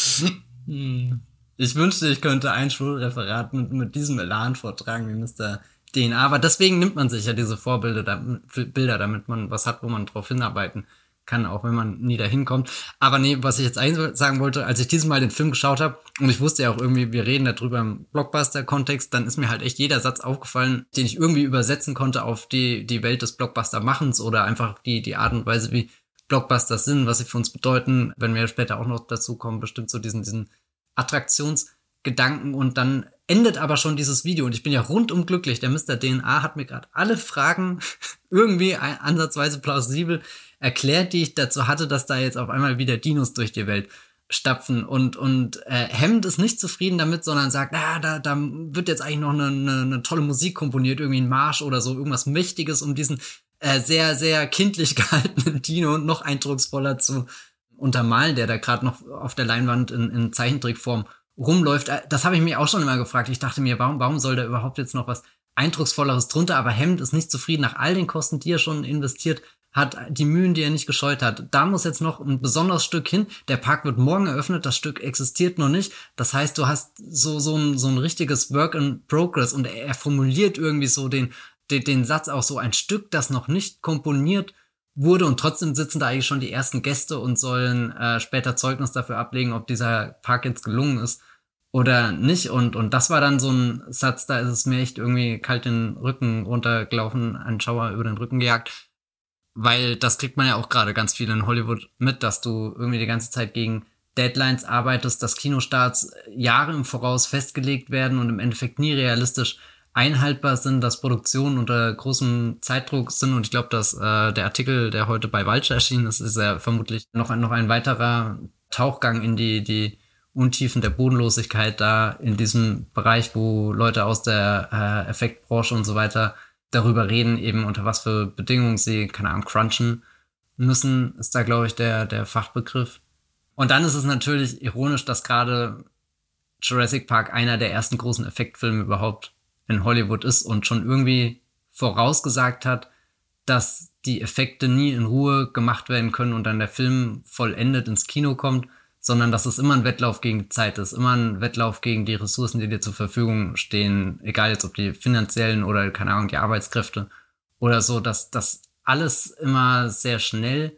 hm. Ich wünschte, ich könnte ein Schulreferat mit, mit diesem Elan vortragen wie Mr. DNA. Aber deswegen nimmt man sich ja diese Vorbilder, Bilder, damit man was hat, wo man drauf hinarbeiten kann, auch wenn man nie dahin kommt. Aber nee, was ich jetzt eigentlich sagen wollte, als ich dieses Mal den Film geschaut habe, und ich wusste ja auch irgendwie, wir reden darüber im Blockbuster-Kontext, dann ist mir halt echt jeder Satz aufgefallen, den ich irgendwie übersetzen konnte auf die, die Welt des Blockbuster-Machens oder einfach die, die Art und Weise, wie Blockbusters sind, was sie für uns bedeuten, wenn wir später auch noch dazu kommen, bestimmt so diesen, diesen Attraktionsgedanken und dann endet aber schon dieses Video und ich bin ja rundum glücklich. Der Mr. DNA hat mir gerade alle Fragen irgendwie ansatzweise plausibel erklärt, die ich dazu hatte, dass da jetzt auf einmal wieder Dinos durch die Welt stapfen und und äh, Hemd ist nicht zufrieden damit, sondern sagt, ah, da da wird jetzt eigentlich noch eine, eine, eine tolle Musik komponiert, irgendwie ein Marsch oder so, irgendwas Mächtiges, um diesen äh, sehr sehr kindlich gehaltenen Dino noch eindrucksvoller zu untermalen, der da gerade noch auf der Leinwand in, in Zeichentrickform rumläuft. Äh, das habe ich mir auch schon immer gefragt. Ich dachte mir, warum, warum soll da überhaupt jetzt noch was Eindrucksvolleres drunter? Aber Hemd ist nicht zufrieden nach all den Kosten, die er schon investiert hat, die Mühen, die er nicht gescheut hat. Da muss jetzt noch ein besonderes Stück hin. Der Park wird morgen eröffnet, das Stück existiert noch nicht. Das heißt, du hast so, so, ein, so ein richtiges Work in Progress und er, er formuliert irgendwie so den, den, den Satz auch so ein Stück, das noch nicht komponiert wurde und trotzdem sitzen da eigentlich schon die ersten Gäste und sollen äh, später Zeugnis dafür ablegen, ob dieser Park jetzt gelungen ist oder nicht. Und, und das war dann so ein Satz, da ist es mir echt irgendwie kalt den Rücken runtergelaufen, ein Schauer über den Rücken gejagt. Weil das kriegt man ja auch gerade ganz viel in Hollywood mit, dass du irgendwie die ganze Zeit gegen Deadlines arbeitest, dass Kinostarts Jahre im Voraus festgelegt werden und im Endeffekt nie realistisch einhaltbar sind, dass Produktionen unter großem Zeitdruck sind. Und ich glaube, dass äh, der Artikel, der heute bei Vulture erschienen ist, ist ja vermutlich noch ein, noch ein weiterer Tauchgang in die, die Untiefen der Bodenlosigkeit da in diesem Bereich, wo Leute aus der äh, Effektbranche und so weiter darüber reden, eben unter was für Bedingungen sie, keine Ahnung, crunchen müssen, ist da, glaube ich, der, der Fachbegriff. Und dann ist es natürlich ironisch, dass gerade Jurassic Park einer der ersten großen Effektfilme überhaupt in Hollywood ist und schon irgendwie vorausgesagt hat, dass die Effekte nie in Ruhe gemacht werden können und dann der Film vollendet ins Kino kommt, sondern dass es immer ein Wettlauf gegen die Zeit ist, immer ein Wettlauf gegen die Ressourcen, die dir zur Verfügung stehen, egal jetzt ob die finanziellen oder keine Ahnung, die Arbeitskräfte oder so, dass das alles immer sehr schnell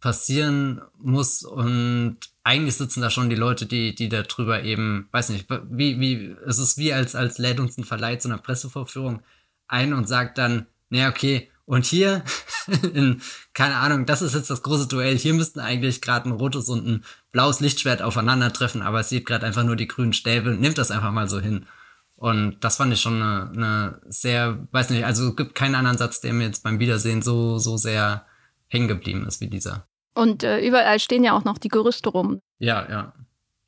passieren muss und eigentlich sitzen da schon die Leute, die, die da drüber eben, weiß nicht, wie, wie, es ist wie als, als lädt uns ein Verleih zu einer Pressevorführung ein und sagt dann, naja, okay, und hier, in, keine Ahnung, das ist jetzt das große Duell. Hier müssten eigentlich gerade ein rotes und ein blaues Lichtschwert aufeinandertreffen, aber es sieht gerade einfach nur die grünen Stäbe. Nimmt das einfach mal so hin. Und das fand ich schon eine, eine sehr, weiß nicht, also gibt keinen anderen Satz, der mir jetzt beim Wiedersehen so, so sehr hängen geblieben ist wie dieser. Und äh, überall stehen ja auch noch die Gerüste rum. Ja, ja.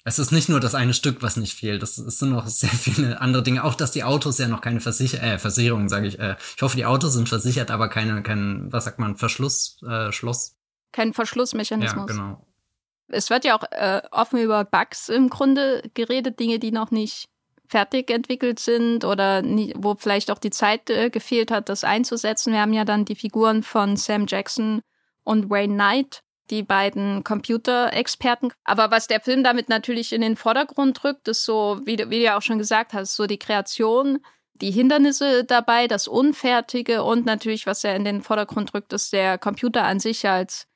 Es ist nicht nur das eine Stück, was nicht fehlt. Es sind noch sehr viele andere Dinge. Auch, dass die Autos ja noch keine Versicher äh, Versicherung, sage ich. Äh, ich hoffe, die Autos sind versichert, aber keine, kein, was sagt man, Verschluss, äh, Schloss. Kein Verschlussmechanismus. Ja, genau. Es wird ja auch äh, offen über Bugs im Grunde geredet, Dinge, die noch nicht fertig entwickelt sind oder nie, wo vielleicht auch die Zeit äh, gefehlt hat, das einzusetzen. Wir haben ja dann die Figuren von Sam Jackson und Wayne Knight, die beiden Computerexperten. Aber was der Film damit natürlich in den Vordergrund drückt, ist so, wie, wie du ja auch schon gesagt hast, so die Kreation, die Hindernisse dabei, das Unfertige und natürlich, was er in den Vordergrund drückt, ist der Computer an sich als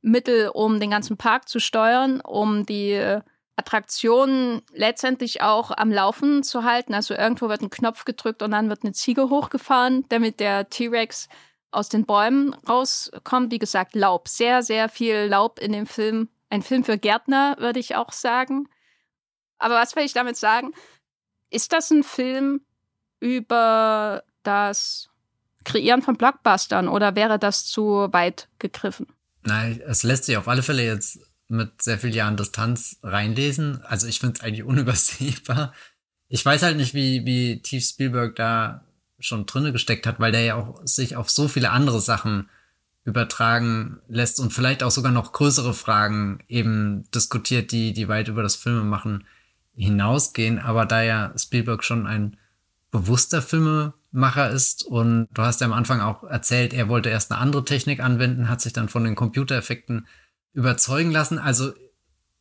Mittel, um den ganzen Park zu steuern, um die Attraktionen letztendlich auch am Laufen zu halten. Also irgendwo wird ein Knopf gedrückt und dann wird eine Ziege hochgefahren, damit der T-Rex aus den Bäumen rauskommt. Wie gesagt, Laub. Sehr, sehr viel Laub in dem Film. Ein Film für Gärtner, würde ich auch sagen. Aber was will ich damit sagen? Ist das ein Film über das Kreieren von Blockbustern oder wäre das zu weit gegriffen? Nein, es lässt sich auf alle Fälle jetzt mit sehr vielen Jahren Distanz reinlesen. Also ich finde es eigentlich unübersehbar. Ich weiß halt nicht, wie, wie tief Spielberg da schon drinne gesteckt hat, weil der ja auch sich auf so viele andere Sachen übertragen lässt und vielleicht auch sogar noch größere Fragen eben diskutiert, die, die weit über das Filmemachen hinausgehen. Aber da ja Spielberg schon ein bewusster Filmemacher ist und du hast ja am Anfang auch erzählt, er wollte erst eine andere Technik anwenden, hat sich dann von den Computereffekten überzeugen lassen. Also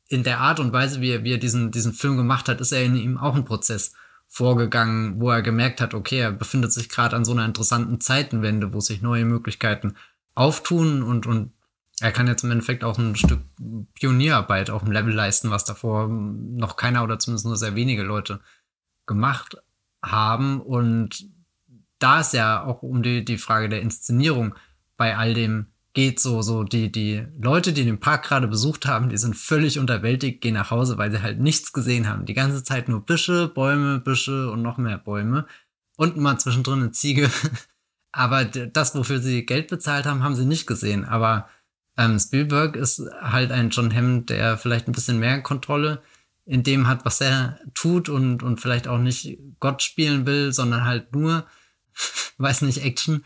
in der Art und Weise, wie er, wie er diesen, diesen Film gemacht hat, ist er in ihm auch ein Prozess vorgegangen, wo er gemerkt hat, okay, er befindet sich gerade an so einer interessanten Zeitenwende, wo sich neue Möglichkeiten auftun und, und er kann jetzt im Endeffekt auch ein Stück Pionierarbeit auf dem Level leisten, was davor noch keiner oder zumindest nur sehr wenige Leute gemacht haben. Und da ist ja auch um die, die Frage der Inszenierung bei all dem geht so, so die, die Leute, die den Park gerade besucht haben, die sind völlig unterwältigt, gehen nach Hause, weil sie halt nichts gesehen haben. Die ganze Zeit nur Büsche, Bäume, Büsche und noch mehr Bäume. Und mal zwischendrin eine Ziege. Aber das, wofür sie Geld bezahlt haben, haben sie nicht gesehen. Aber ähm, Spielberg ist halt ein John Hammond, der vielleicht ein bisschen mehr Kontrolle in dem hat, was er tut und, und vielleicht auch nicht Gott spielen will, sondern halt nur, weiß nicht, Action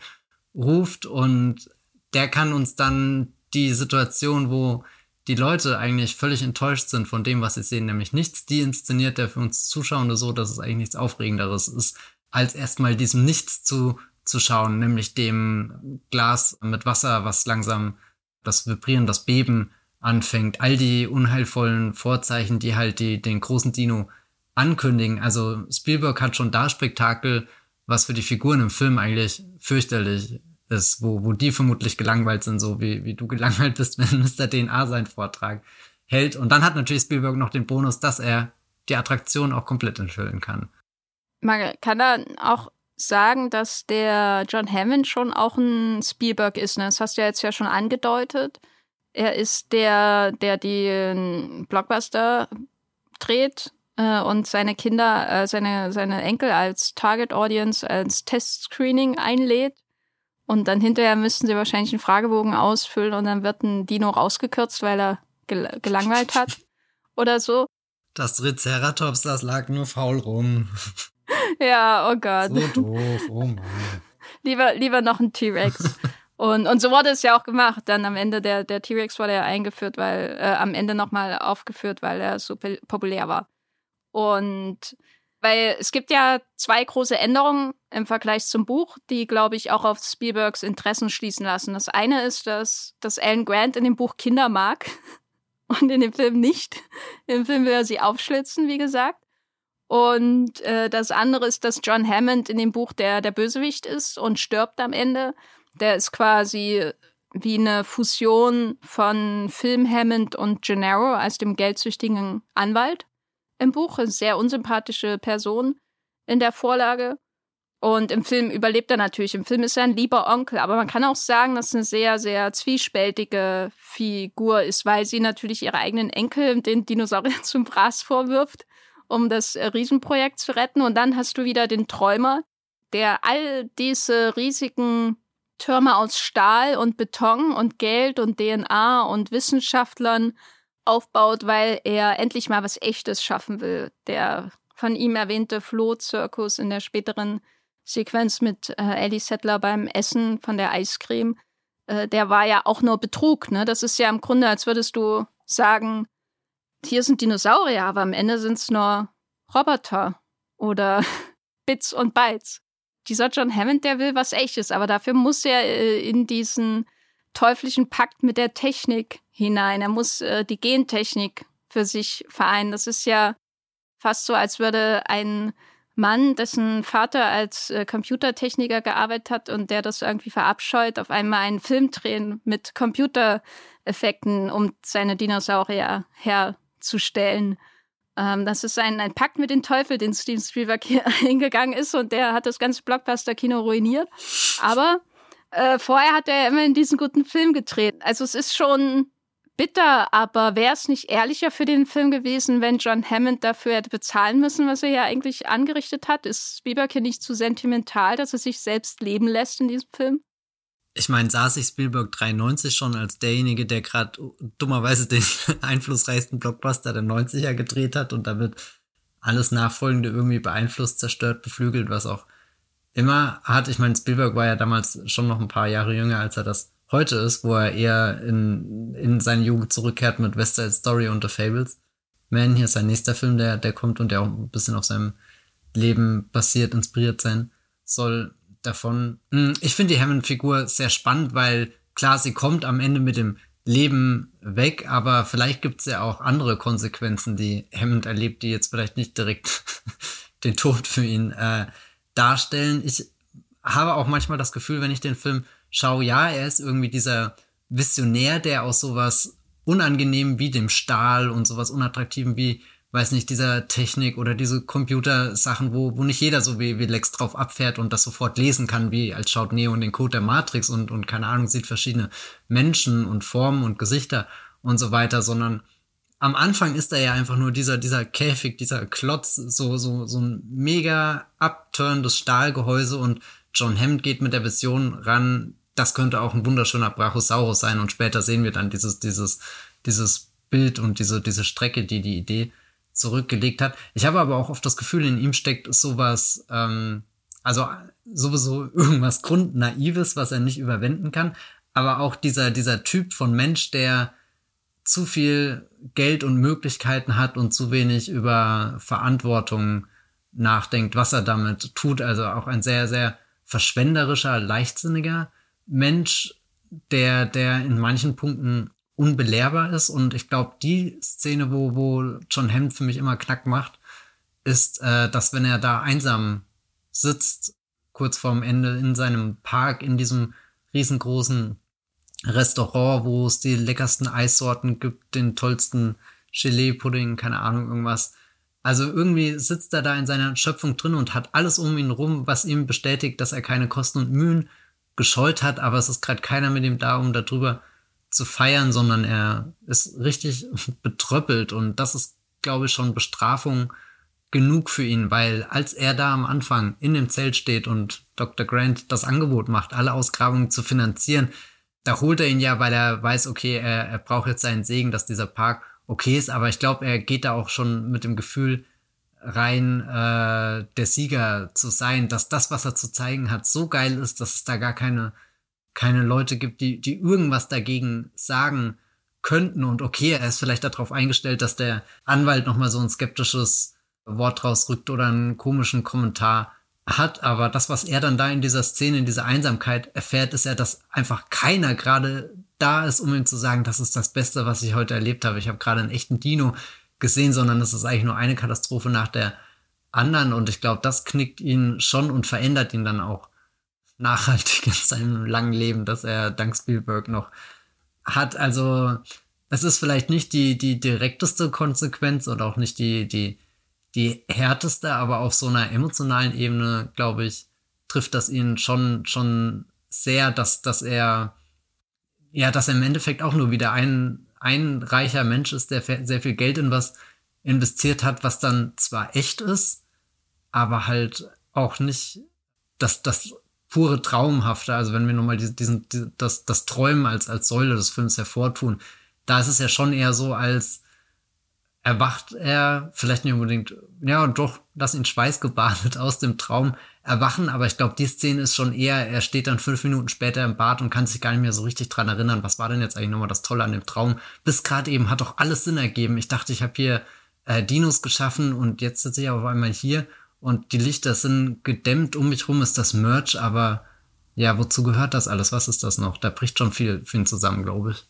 ruft und der kann uns dann die Situation, wo die Leute eigentlich völlig enttäuscht sind von dem, was sie sehen, nämlich nichts, die inszeniert der für uns Zuschauende so, dass es eigentlich nichts Aufregenderes ist, als erstmal diesem Nichts zu, zu schauen, nämlich dem Glas mit Wasser, was langsam das Vibrieren, das Beben anfängt, all die unheilvollen Vorzeichen, die halt die, den großen Dino ankündigen. Also Spielberg hat schon da Spektakel, was für die Figuren im Film eigentlich fürchterlich ist, wo, wo die vermutlich gelangweilt sind, so wie, wie du gelangweilt bist, wenn Mr. DNA seinen Vortrag hält. Und dann hat natürlich Spielberg noch den Bonus, dass er die Attraktion auch komplett enthüllen kann. Man kann da auch sagen, dass der John Hammond schon auch ein Spielberg ist. Ne? Das hast du ja jetzt ja schon angedeutet. Er ist der, der den Blockbuster dreht äh, und seine Kinder, äh, seine, seine Enkel als Target Audience, als Testscreening einlädt. Und dann hinterher müssten sie wahrscheinlich einen Fragebogen ausfüllen und dann wird ein Dino rausgekürzt, weil er gel gelangweilt hat oder so. Das Triceratops, das lag nur faul rum. ja, oh Gott. So doof, oh Mann. lieber, lieber noch ein T-Rex. Und, und so wurde es ja auch gemacht. Dann am Ende der, der T-Rex wurde ja eingeführt, weil, äh, am Ende nochmal aufgeführt, weil er so populär war. Und weil es gibt ja zwei große Änderungen im Vergleich zum Buch, die, glaube ich, auch auf Spielbergs Interessen schließen lassen. Das eine ist, dass, dass Alan Grant in dem Buch Kinder mag und in dem Film nicht. Im Film will er sie aufschlitzen, wie gesagt. Und äh, das andere ist, dass John Hammond in dem Buch der, der Bösewicht ist und stirbt am Ende. Der ist quasi wie eine Fusion von Film Hammond und Gennaro als dem geldsüchtigen Anwalt im Buch. Eine sehr unsympathische Person in der Vorlage. Und im Film überlebt er natürlich. Im Film ist er ein lieber Onkel. Aber man kann auch sagen, dass es eine sehr, sehr zwiespältige Figur ist, weil sie natürlich ihre eigenen Enkel den Dinosaurier zum Fraß vorwirft, um das äh, Riesenprojekt zu retten. Und dann hast du wieder den Träumer, der all diese riesigen Türme aus Stahl und Beton und Geld und DNA und Wissenschaftlern aufbaut, weil er endlich mal was Echtes schaffen will. Der von ihm erwähnte Flohzirkus in der späteren Sequenz mit äh, Ellie Settler beim Essen von der Eiscreme, äh, der war ja auch nur Betrug. Ne? Das ist ja im Grunde, als würdest du sagen, hier sind Dinosaurier, aber am Ende sind es nur Roboter oder Bits und Bytes. Dieser John Hammond, der will was Echtes, aber dafür muss er äh, in diesen teuflischen Pakt mit der Technik hinein. Er muss äh, die Gentechnik für sich vereinen. Das ist ja fast so, als würde ein Mann, dessen Vater als äh, Computertechniker gearbeitet hat und der das irgendwie verabscheut, auf einmal einen Film drehen mit Computereffekten, um seine Dinosaurier herzustellen. Ähm, das ist ein, ein Pakt mit dem Teufel, den Steven Spielberg hier hingegangen ist und der hat das ganze Blockbuster-Kino ruiniert. Aber äh, vorher hat er immer in diesen guten Film gedreht. Also es ist schon bitter, aber wäre es nicht ehrlicher für den Film gewesen, wenn John Hammond dafür hätte bezahlen müssen, was er ja eigentlich angerichtet hat? Ist Spielberg hier nicht zu sentimental, dass er sich selbst leben lässt in diesem Film? Ich meine, sah sich Spielberg 93 schon als derjenige, der gerade dummerweise den einflussreichsten Blockbuster der 90er gedreht hat und damit alles Nachfolgende irgendwie beeinflusst, zerstört, beflügelt, was auch immer hat. Ich meine, Spielberg war ja damals schon noch ein paar Jahre jünger, als er das heute ist, wo er eher in, in seine Jugend zurückkehrt mit West Side Story und The Fables. Man, hier ist sein nächster Film, der, der kommt und der auch ein bisschen auf seinem Leben basiert, inspiriert sein soll davon. Hm, ich finde die Hammond-Figur sehr spannend, weil klar, sie kommt am Ende mit dem Leben weg, aber vielleicht gibt es ja auch andere Konsequenzen, die Hammond erlebt, die jetzt vielleicht nicht direkt den Tod für ihn äh, darstellen. Ich habe auch manchmal das Gefühl, wenn ich den Film schau, ja, er ist irgendwie dieser Visionär, der aus sowas unangenehm wie dem Stahl und sowas unattraktiven wie, weiß nicht, dieser Technik oder diese Computersachen, wo, wo nicht jeder so wie, wie Lex drauf abfährt und das sofort lesen kann, wie als schaut Neo in den Code der Matrix und, und keine Ahnung, sieht verschiedene Menschen und Formen und Gesichter und so weiter, sondern am Anfang ist er ja einfach nur dieser, dieser Käfig, dieser Klotz, so, so, so ein mega abturnendes Stahlgehäuse und John Hammond geht mit der Vision ran, das könnte auch ein wunderschöner Brachiosaurus sein und später sehen wir dann dieses, dieses, dieses Bild und diese, diese Strecke, die die Idee zurückgelegt hat. Ich habe aber auch oft das Gefühl, in ihm steckt sowas, ähm, also sowieso irgendwas Grundnaives, was er nicht überwinden kann, aber auch dieser, dieser Typ von Mensch, der zu viel Geld und Möglichkeiten hat und zu wenig über Verantwortung nachdenkt, was er damit tut. Also auch ein sehr, sehr verschwenderischer, leichtsinniger Mensch, der, der in manchen Punkten unbelehrbar ist. Und ich glaube, die Szene, wo, wo John Hammond für mich immer Knack macht, ist, äh, dass wenn er da einsam sitzt, kurz vorm Ende in seinem Park, in diesem riesengroßen Restaurant, wo es die leckersten Eissorten gibt, den tollsten Gelee-Pudding, keine Ahnung, irgendwas. Also irgendwie sitzt er da in seiner Schöpfung drin und hat alles um ihn rum, was ihm bestätigt, dass er keine Kosten und Mühen gescheut hat, aber es ist gerade keiner mit ihm da, um darüber zu feiern, sondern er ist richtig betröppelt und das ist, glaube ich, schon Bestrafung genug für ihn, weil als er da am Anfang in dem Zelt steht und Dr. Grant das Angebot macht, alle Ausgrabungen zu finanzieren, da holt er ihn ja, weil er weiß, okay, er, er braucht jetzt seinen Segen, dass dieser Park okay ist, aber ich glaube, er geht da auch schon mit dem Gefühl, rein äh, der Sieger zu sein, dass das, was er zu zeigen hat, so geil ist, dass es da gar keine, keine Leute gibt, die, die irgendwas dagegen sagen könnten. Und okay, er ist vielleicht darauf eingestellt, dass der Anwalt nochmal so ein skeptisches Wort rausrückt oder einen komischen Kommentar hat, aber das, was er dann da in dieser Szene, in dieser Einsamkeit erfährt, ist ja, dass einfach keiner gerade da ist, um ihm zu sagen, das ist das Beste, was ich heute erlebt habe. Ich habe gerade einen echten Dino gesehen, sondern es ist eigentlich nur eine Katastrophe nach der anderen. Und ich glaube, das knickt ihn schon und verändert ihn dann auch nachhaltig in seinem langen Leben, dass er dank Spielberg noch hat. Also es ist vielleicht nicht die, die direkteste Konsequenz oder auch nicht die, die, die härteste, aber auf so einer emotionalen Ebene, glaube ich, trifft das ihn schon, schon sehr, dass, dass er, ja, dass er im Endeffekt auch nur wieder ein, ein reicher Mensch ist, der sehr viel Geld in was investiert hat, was dann zwar echt ist, aber halt auch nicht das, das pure Traumhafte. Also wenn wir nochmal diesen, diesen, das, das Träumen als, als Säule des Films hervortun, da ist es ja schon eher so, als erwacht er, vielleicht nicht unbedingt, ja, doch, lass ihn schweißgebadet aus dem Traum erwachen, aber ich glaube, die Szene ist schon eher, er steht dann fünf Minuten später im Bad und kann sich gar nicht mehr so richtig dran erinnern, was war denn jetzt eigentlich nochmal das Tolle an dem Traum. Bis gerade eben hat doch alles Sinn ergeben. Ich dachte, ich habe hier äh, Dinos geschaffen und jetzt sitze ich auf einmal hier und die Lichter sind gedämmt, um mich rum ist das Merch, aber ja, wozu gehört das alles? Was ist das noch? Da bricht schon viel ihn zusammen, glaube ich.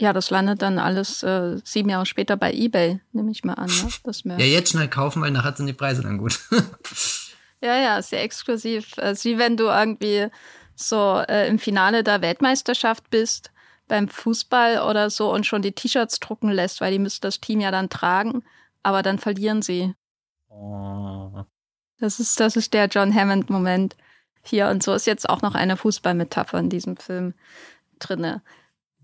Ja, das landet dann alles äh, sieben Jahre später bei eBay, nehme ich mal an. Ne? Das ja, jetzt schnell kaufen, weil nachher sind die Preise dann gut. ja, ja, sehr exklusiv. Es ist wie wenn du irgendwie so äh, im Finale der Weltmeisterschaft bist beim Fußball oder so und schon die T-Shirts drucken lässt, weil die müssen das Team ja dann tragen, aber dann verlieren sie. Oh. Das ist, das ist der John Hammond-Moment hier. Und so ist jetzt auch noch eine Fußballmetapher in diesem Film drinne.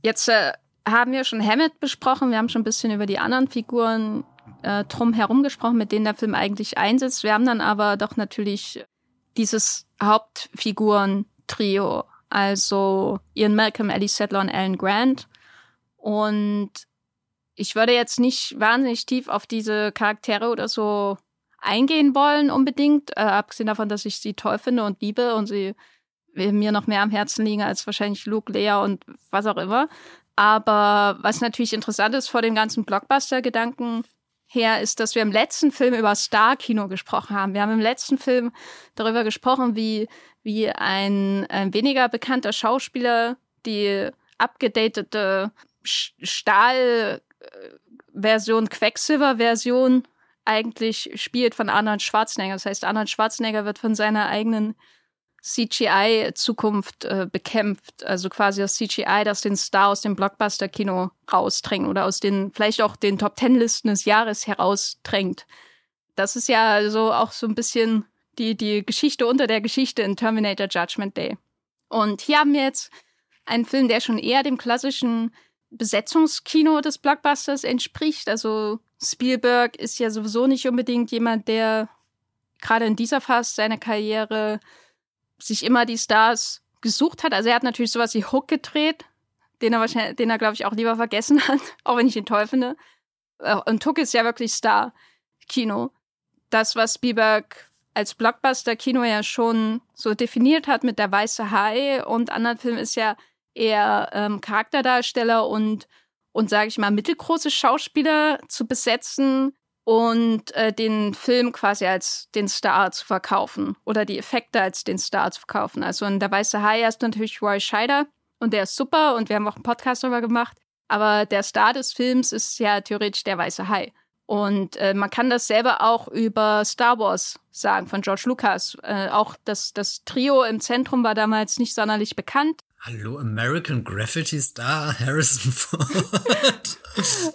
Jetzt äh, haben wir schon Hammett besprochen. Wir haben schon ein bisschen über die anderen Figuren äh, drumherum gesprochen, mit denen der Film eigentlich einsetzt. Wir haben dann aber doch natürlich dieses Hauptfiguren-Trio. Also Ian Malcolm, Ellie Settler und Alan Grant. Und ich würde jetzt nicht wahnsinnig tief auf diese Charaktere oder so eingehen wollen unbedingt, äh, abgesehen davon, dass ich sie toll finde und liebe und sie mir noch mehr am Herzen liegen als wahrscheinlich Luke, Lea und was auch immer. Aber was natürlich interessant ist vor dem ganzen Blockbuster-Gedanken her, ist, dass wir im letzten Film über Star-Kino gesprochen haben. Wir haben im letzten Film darüber gesprochen, wie, wie ein, ein weniger bekannter Schauspieler die abgedatete Stahl-Version, Quecksilver-Version eigentlich spielt von Arnold Schwarzenegger. Das heißt, Arnold Schwarzenegger wird von seiner eigenen CGI-Zukunft äh, bekämpft. Also quasi das CGI, das den Star aus dem Blockbuster-Kino rausdrängt oder aus den, vielleicht auch den Top-Ten-Listen des Jahres herausdrängt. Das ist ja so auch so ein bisschen die, die Geschichte unter der Geschichte in Terminator Judgment Day. Und hier haben wir jetzt einen Film, der schon eher dem klassischen Besetzungskino des Blockbusters entspricht. Also Spielberg ist ja sowieso nicht unbedingt jemand, der gerade in dieser Phase seiner Karriere sich immer die Stars gesucht hat. Also er hat natürlich sowas wie Hook gedreht, den er wahrscheinlich, den er, glaube ich, auch lieber vergessen hat, auch wenn ich ihn toll finde. Äh, und Hook ist ja wirklich Star-Kino. Das, was Spielberg als Blockbuster-Kino ja schon so definiert hat mit der Weiße Hai und anderen Filmen ist ja eher ähm, Charakterdarsteller und, und sage ich mal, mittelgroße Schauspieler zu besetzen, und äh, den Film quasi als den Star zu verkaufen oder die Effekte als den Star zu verkaufen. Also in Der Weiße Hai ist natürlich Roy Scheider und der ist super und wir haben auch einen Podcast darüber gemacht. Aber der Star des Films ist ja theoretisch der Weiße Hai. Und äh, man kann das selber auch über Star Wars sagen von George Lucas. Äh, auch das, das Trio im Zentrum war damals nicht sonderlich bekannt. Hallo, American Graffiti Star Harrison Ford.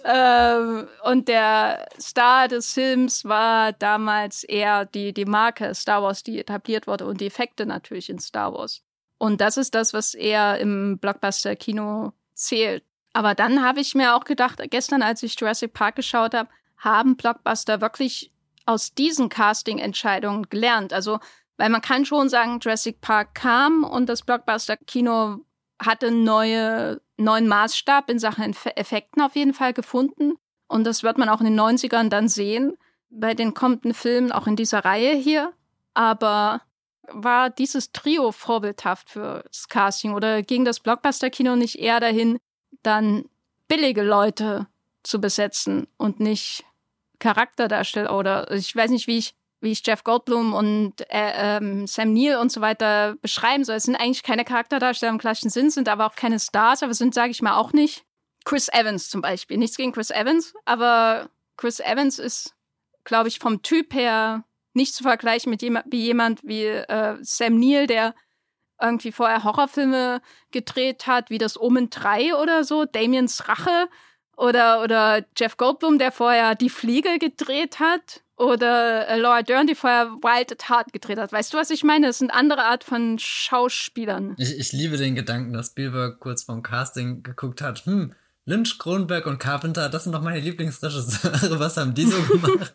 ähm, und der Star des Films war damals eher die, die Marke Star Wars, die etabliert wurde und die Effekte natürlich in Star Wars. Und das ist das, was eher im Blockbuster-Kino zählt. Aber dann habe ich mir auch gedacht, gestern, als ich Jurassic Park geschaut habe, haben Blockbuster wirklich aus diesen Casting-Entscheidungen gelernt. Also weil man kann schon sagen, Jurassic Park kam und das Blockbuster-Kino hatte neue, neuen Maßstab in Sachen Effekten auf jeden Fall gefunden. Und das wird man auch in den 90ern dann sehen, bei den kommenden Filmen, auch in dieser Reihe hier. Aber war dieses Trio vorbildhaft für das Casting oder ging das Blockbuster-Kino nicht eher dahin, dann billige Leute zu besetzen und nicht Charakterdarsteller oder ich weiß nicht, wie ich wie ich Jeff Goldblum und äh, ähm, Sam Neill und so weiter beschreiben soll. Es sind eigentlich keine Charakterdarsteller im klassischen Sinn, sind aber auch keine Stars, aber sind, sage ich mal, auch nicht Chris Evans zum Beispiel. Nichts gegen Chris Evans, aber Chris Evans ist, glaube ich, vom Typ her nicht zu vergleichen mit jemand wie jemand wie äh, Sam Neill, der irgendwie vorher Horrorfilme gedreht hat, wie das Omen 3 oder so, Damiens Rache Oder, oder Jeff Goldblum, der vorher Die Fliege gedreht hat. Oder äh, Laura Dern, die vorher Wild at Heart gedreht hat. Weißt du, was ich meine? Das sind andere Art von Schauspielern. Ich, ich liebe den Gedanken, dass Spielberg kurz vorm Casting geguckt hat, hm, Lynch, Kronberg und Carpenter, das sind doch meine Lieblingsregisseure. Was haben die so gemacht?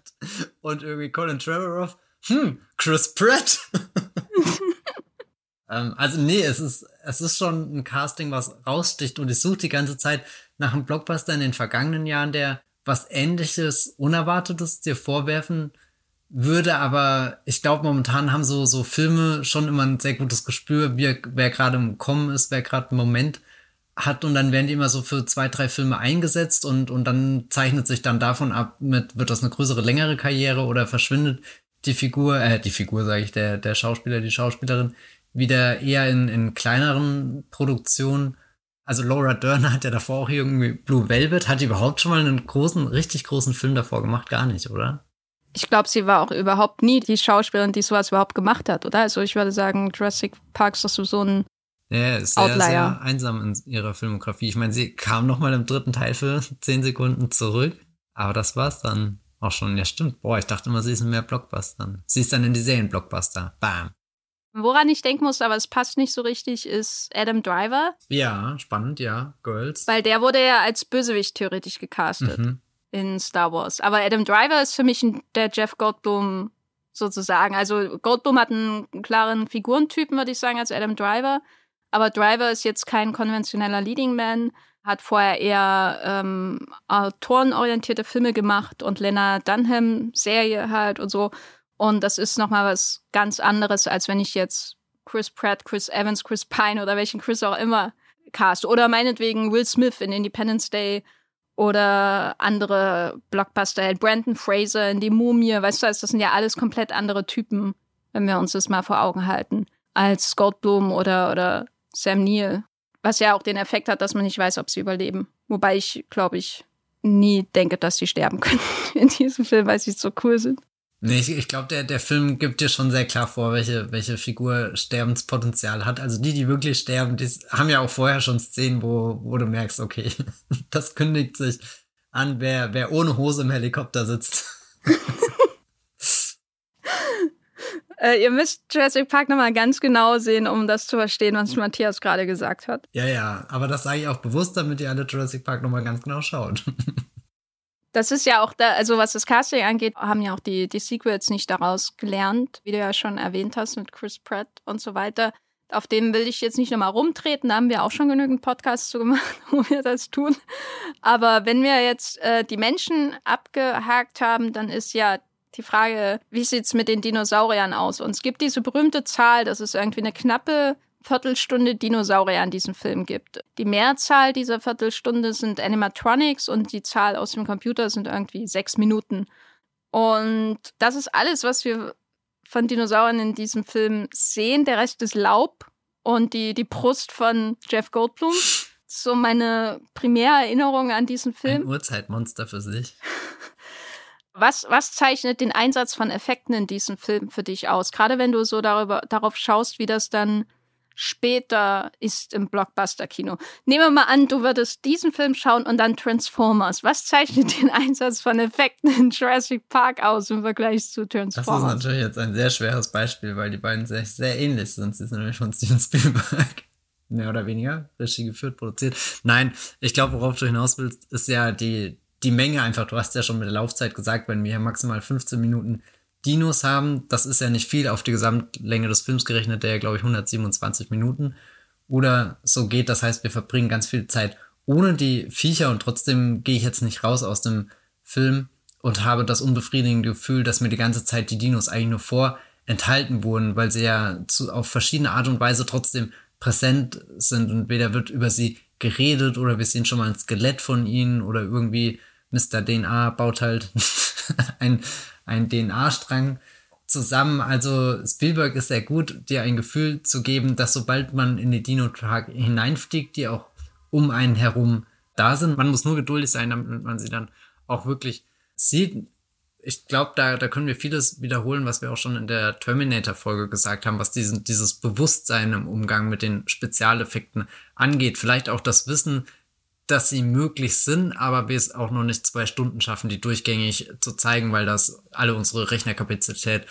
und irgendwie Colin Trevorrow, hm, Chris Pratt. ähm, also nee, es ist, es ist schon ein Casting, was raussticht und ich suche die ganze Zeit nach einem Blockbuster in den vergangenen Jahren, der was ähnliches, Unerwartetes dir vorwerfen würde, aber ich glaube, momentan haben so, so Filme schon immer ein sehr gutes Gespür, wer, wer gerade im Kommen ist, wer gerade im Moment hat. Und dann werden die immer so für zwei, drei Filme eingesetzt und, und dann zeichnet sich dann davon ab, mit, wird das eine größere, längere Karriere oder verschwindet die Figur, äh, die Figur sage ich, der, der Schauspieler, die Schauspielerin, wieder eher in, in kleineren Produktionen. Also Laura Dern hat ja davor auch irgendwie Blue Velvet. Hat die überhaupt schon mal einen großen, richtig großen Film davor gemacht? Gar nicht, oder? Ich glaube, sie war auch überhaupt nie die Schauspielerin, die sowas überhaupt gemacht hat, oder? Also ich würde sagen, Jurassic Park ist doch so ein ja, ist sehr, Outlier. sehr einsam in ihrer Filmografie. Ich meine, sie kam noch mal im dritten Teil für zehn Sekunden zurück, aber das war's dann auch schon. Ja, stimmt. Boah, ich dachte immer, sie ist in mehr Blockbustern. Sie ist dann in die Serien-Blockbuster. Bam. Woran ich denken muss, aber es passt nicht so richtig, ist Adam Driver. Ja, spannend, ja. Girls. Weil der wurde ja als Bösewicht theoretisch gecastet mhm. in Star Wars. Aber Adam Driver ist für mich der Jeff Goldblum sozusagen. Also Goldblum hat einen klaren Figurentypen, würde ich sagen, als Adam Driver. Aber Driver ist jetzt kein konventioneller Leading Man, hat vorher eher ähm, autorenorientierte Filme gemacht und Lena Dunham Serie halt und so. Und das ist nochmal was ganz anderes, als wenn ich jetzt Chris Pratt, Chris Evans, Chris Pine oder welchen Chris auch immer cast. Oder meinetwegen Will Smith in Independence Day oder andere Blockbuster, Brandon Fraser in Die Mumie, weißt du, das sind ja alles komplett andere Typen, wenn wir uns das mal vor Augen halten, als Goldblum oder, oder Sam Neill. Was ja auch den Effekt hat, dass man nicht weiß, ob sie überleben. Wobei ich, glaube ich, nie denke, dass sie sterben können in diesem Film, weil sie so cool sind. Nee, ich, ich glaube, der, der Film gibt dir schon sehr klar vor, welche, welche Figur Sterbenspotenzial hat. Also die, die wirklich sterben, die haben ja auch vorher schon Szenen, wo, wo du merkst, okay, das kündigt sich an, wer, wer ohne Hose im Helikopter sitzt. äh, ihr müsst Jurassic Park nochmal ganz genau sehen, um das zu verstehen, was Matthias gerade gesagt hat. Ja, ja, aber das sage ich auch bewusst, damit ihr alle Jurassic Park nochmal ganz genau schaut. Das ist ja auch da, also was das Casting angeht, haben ja auch die, die Sequels nicht daraus gelernt, wie du ja schon erwähnt hast mit Chris Pratt und so weiter. Auf dem will ich jetzt nicht nochmal rumtreten, da haben wir auch schon genügend Podcasts zu gemacht, wo wir das tun. Aber wenn wir jetzt äh, die Menschen abgehakt haben, dann ist ja die Frage, wie sieht's mit den Dinosauriern aus? Und es gibt diese berühmte Zahl, das ist irgendwie eine knappe Viertelstunde Dinosaurier in diesem Film gibt. Die Mehrzahl dieser Viertelstunde sind Animatronics und die Zahl aus dem Computer sind irgendwie sechs Minuten. Und das ist alles, was wir von Dinosauriern in diesem Film sehen. Der Rest ist Laub und die, die Brust von Jeff Goldblum. So meine Primärerinnerung an diesen Film. Ein Urzeitmonster für sich. Was, was zeichnet den Einsatz von Effekten in diesem Film für dich aus? Gerade wenn du so darüber, darauf schaust, wie das dann später ist im Blockbuster-Kino. Nehmen wir mal an, du würdest diesen Film schauen und dann Transformers. Was zeichnet den Einsatz von Effekten in Jurassic Park aus im Vergleich zu Transformers? Das ist natürlich jetzt ein sehr schweres Beispiel, weil die beiden sehr, sehr ähnlich sind. Sie sind nämlich von Steven Spielberg. Mehr oder weniger, Regie geführt, produziert. Nein, ich glaube, worauf du hinaus willst, ist ja die, die Menge einfach. Du hast ja schon mit der Laufzeit gesagt, wenn wir maximal 15 Minuten Dinos haben. Das ist ja nicht viel auf die Gesamtlänge des Films gerechnet, der ja, glaube ich, 127 Minuten oder so geht. Das heißt, wir verbringen ganz viel Zeit ohne die Viecher und trotzdem gehe ich jetzt nicht raus aus dem Film und habe das unbefriedigende Gefühl, dass mir die ganze Zeit die Dinos eigentlich nur vorenthalten wurden, weil sie ja zu, auf verschiedene Art und Weise trotzdem präsent sind und weder wird über sie geredet oder wir sehen schon mal ein Skelett von ihnen oder irgendwie Mr. DNA baut halt ein, ein DNA-Strang zusammen. Also Spielberg ist sehr gut, dir ein Gefühl zu geben, dass sobald man in die Dino-Tag hineinfliegt, die auch um einen herum da sind. Man muss nur geduldig sein, damit man sie dann auch wirklich sieht. Ich glaube, da, da können wir vieles wiederholen, was wir auch schon in der Terminator-Folge gesagt haben, was diesen, dieses Bewusstsein im Umgang mit den Spezialeffekten angeht. Vielleicht auch das Wissen, dass sie möglich sind, aber wir es auch noch nicht zwei Stunden schaffen, die durchgängig zu zeigen, weil das alle unsere Rechnerkapazität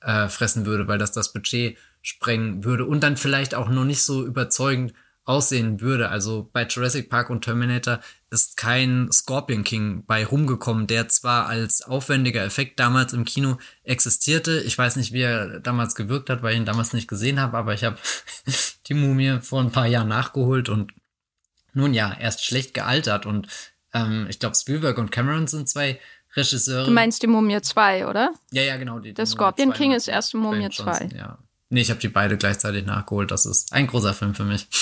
äh, fressen würde, weil das das Budget sprengen würde und dann vielleicht auch noch nicht so überzeugend aussehen würde. Also bei Jurassic Park und Terminator ist kein Scorpion King bei rumgekommen, der zwar als aufwendiger Effekt damals im Kino existierte. Ich weiß nicht, wie er damals gewirkt hat, weil ich ihn damals nicht gesehen habe, aber ich habe die Mumie vor ein paar Jahren nachgeholt und nun ja, er ist schlecht gealtert und ähm, ich glaube, Spielberg und Cameron sind zwei Regisseure. Du meinst die Mumie 2, oder? Ja, ja, genau. Die, Der die Scorpion Mumie 2 King ist erste Mumie 2. Ja. Nee, ich habe die beide gleichzeitig nachgeholt. Das ist ein großer Film für mich.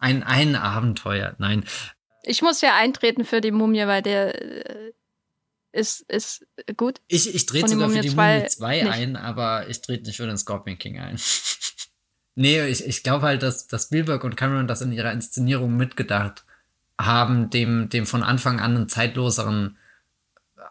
Ein, ein Abenteuer. Nein. Ich muss ja eintreten für die Mumie, weil der äh, ist, ist gut. Ich, ich trete sogar für die 2 Mumie 2 nicht. ein, aber ich trete nicht für den Scorpion King ein. nee, ich, ich glaube halt, dass, dass Spielberg und Cameron das in ihrer Inszenierung mitgedacht haben, dem, dem von Anfang an einen zeitloseren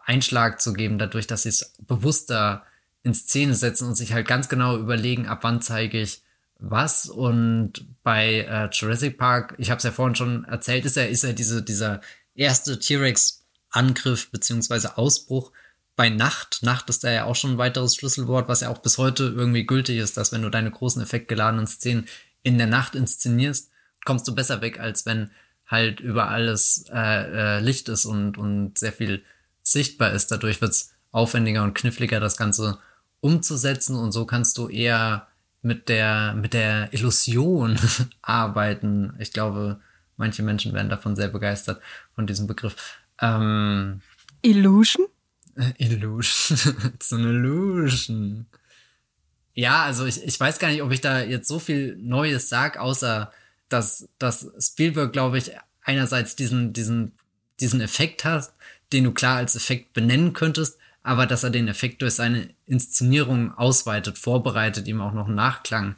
Einschlag zu geben, dadurch, dass sie es bewusster in Szene setzen und sich halt ganz genau überlegen, ab wann zeige ich was. Und bei äh, Jurassic Park, ich habe es ja vorhin schon erzählt, ist er, ist er diese, dieser erste T-Rex-Angriff beziehungsweise Ausbruch bei Nacht. Nacht ist da ja auch schon ein weiteres Schlüsselwort, was ja auch bis heute irgendwie gültig ist, dass wenn du deine großen effektgeladenen Szenen in der Nacht inszenierst, kommst du besser weg, als wenn halt über alles äh, äh, Licht ist und, und sehr viel sichtbar ist. Dadurch wird es aufwendiger und kniffliger, das Ganze umzusetzen und so kannst du eher mit der, mit der Illusion arbeiten. Ich glaube, manche Menschen werden davon sehr begeistert von diesem Begriff. Ähm, Illusion? Illusion. It's an illusion. Ja, also ich, ich weiß gar nicht, ob ich da jetzt so viel Neues sag, außer dass, dass Spielberg, glaube ich, einerseits diesen, diesen, diesen Effekt hat, den du klar als Effekt benennen könntest, aber dass er den Effekt durch seine Inszenierung ausweitet, vorbereitet, ihm auch noch einen Nachklang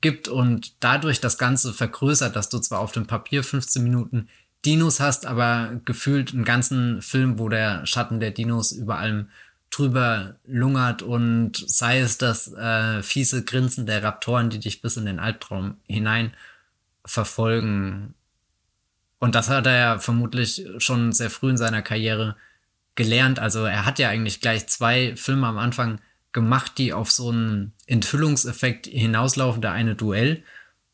gibt und dadurch das Ganze vergrößert, dass du zwar auf dem Papier 15 Minuten Dinos hast, aber gefühlt einen ganzen Film, wo der Schatten der Dinos über allem drüber lungert und sei es das äh, fiese Grinsen der Raptoren, die dich bis in den Albtraum hinein verfolgen. Und das hat er ja vermutlich schon sehr früh in seiner Karriere gelernt. Also er hat ja eigentlich gleich zwei Filme am Anfang gemacht, die auf so einen Enthüllungseffekt hinauslaufen. Der eine Duell,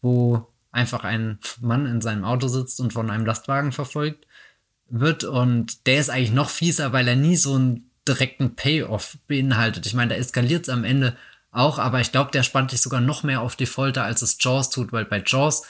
wo einfach ein Mann in seinem Auto sitzt und von einem Lastwagen verfolgt wird. Und der ist eigentlich noch fieser, weil er nie so einen direkten Payoff beinhaltet. Ich meine, da eskaliert es am Ende auch, aber ich glaube, der spannt dich sogar noch mehr auf die Folter, als es Jaws tut, weil bei Jaws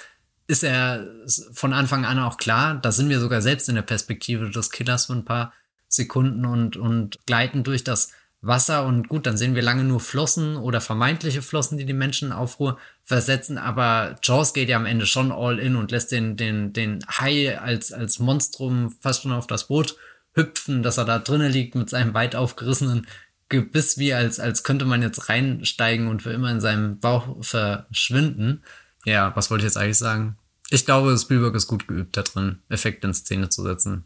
ist er von Anfang an auch klar, da sind wir sogar selbst in der Perspektive des Killers für ein paar Sekunden und, und gleiten durch das Wasser und gut, dann sehen wir lange nur Flossen oder vermeintliche Flossen, die die Menschen in Aufruhr versetzen, aber Jaws geht ja am Ende schon all in und lässt den, den, den Hai als, als Monstrum fast schon auf das Boot hüpfen, dass er da drinnen liegt mit seinem weit aufgerissenen Gebiss, wie als, als könnte man jetzt reinsteigen und für immer in seinem Bauch verschwinden. Ja, was wollte ich jetzt eigentlich sagen? Ich glaube, Spielberg ist gut geübt da drin, Effekte in Szene zu setzen.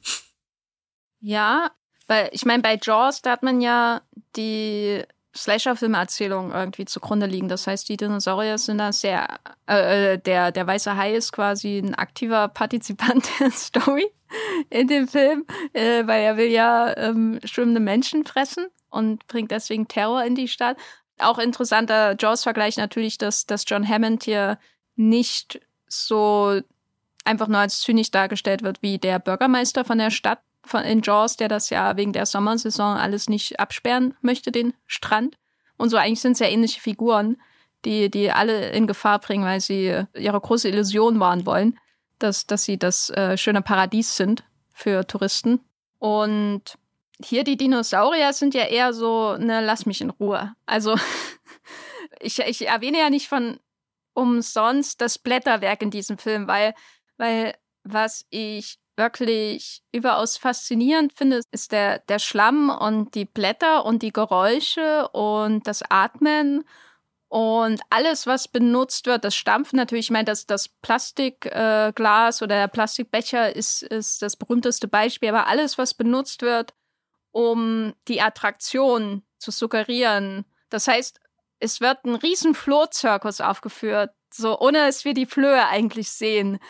Ja, weil ich meine, bei Jaws, da hat man ja die Slasher-Filmerzählung irgendwie zugrunde liegen. Das heißt, die Dinosaurier sind da sehr, äh, der, der weiße Hai ist quasi ein aktiver Partizipant der Story in dem Film, äh, weil er will ja ähm, schwimmende Menschen fressen und bringt deswegen Terror in die Stadt. Auch interessanter Jaws-Vergleich natürlich, dass, dass John Hammond hier nicht so einfach nur als zynisch dargestellt wird wie der Bürgermeister von der Stadt von in Jaws, der das ja wegen der Sommersaison alles nicht absperren möchte, den Strand. Und so eigentlich sind es ja ähnliche Figuren, die, die alle in Gefahr bringen, weil sie ihre große Illusion wahren wollen, dass, dass sie das äh, schöne Paradies sind für Touristen. Und hier die Dinosaurier sind ja eher so, ne, lass mich in Ruhe. Also ich, ich erwähne ja nicht von umsonst das Blätterwerk in diesem Film, weil, weil was ich wirklich überaus faszinierend finde, ist der, der Schlamm und die Blätter und die Geräusche und das Atmen und alles, was benutzt wird, das Stampfen natürlich, ich meine, das, das Plastikglas äh, oder der Plastikbecher ist, ist das berühmteste Beispiel, aber alles, was benutzt wird, um die Attraktion zu suggerieren. Das heißt, es wird ein riesen Flohzirkus aufgeführt, so ohne dass wir die Flöhe eigentlich sehen.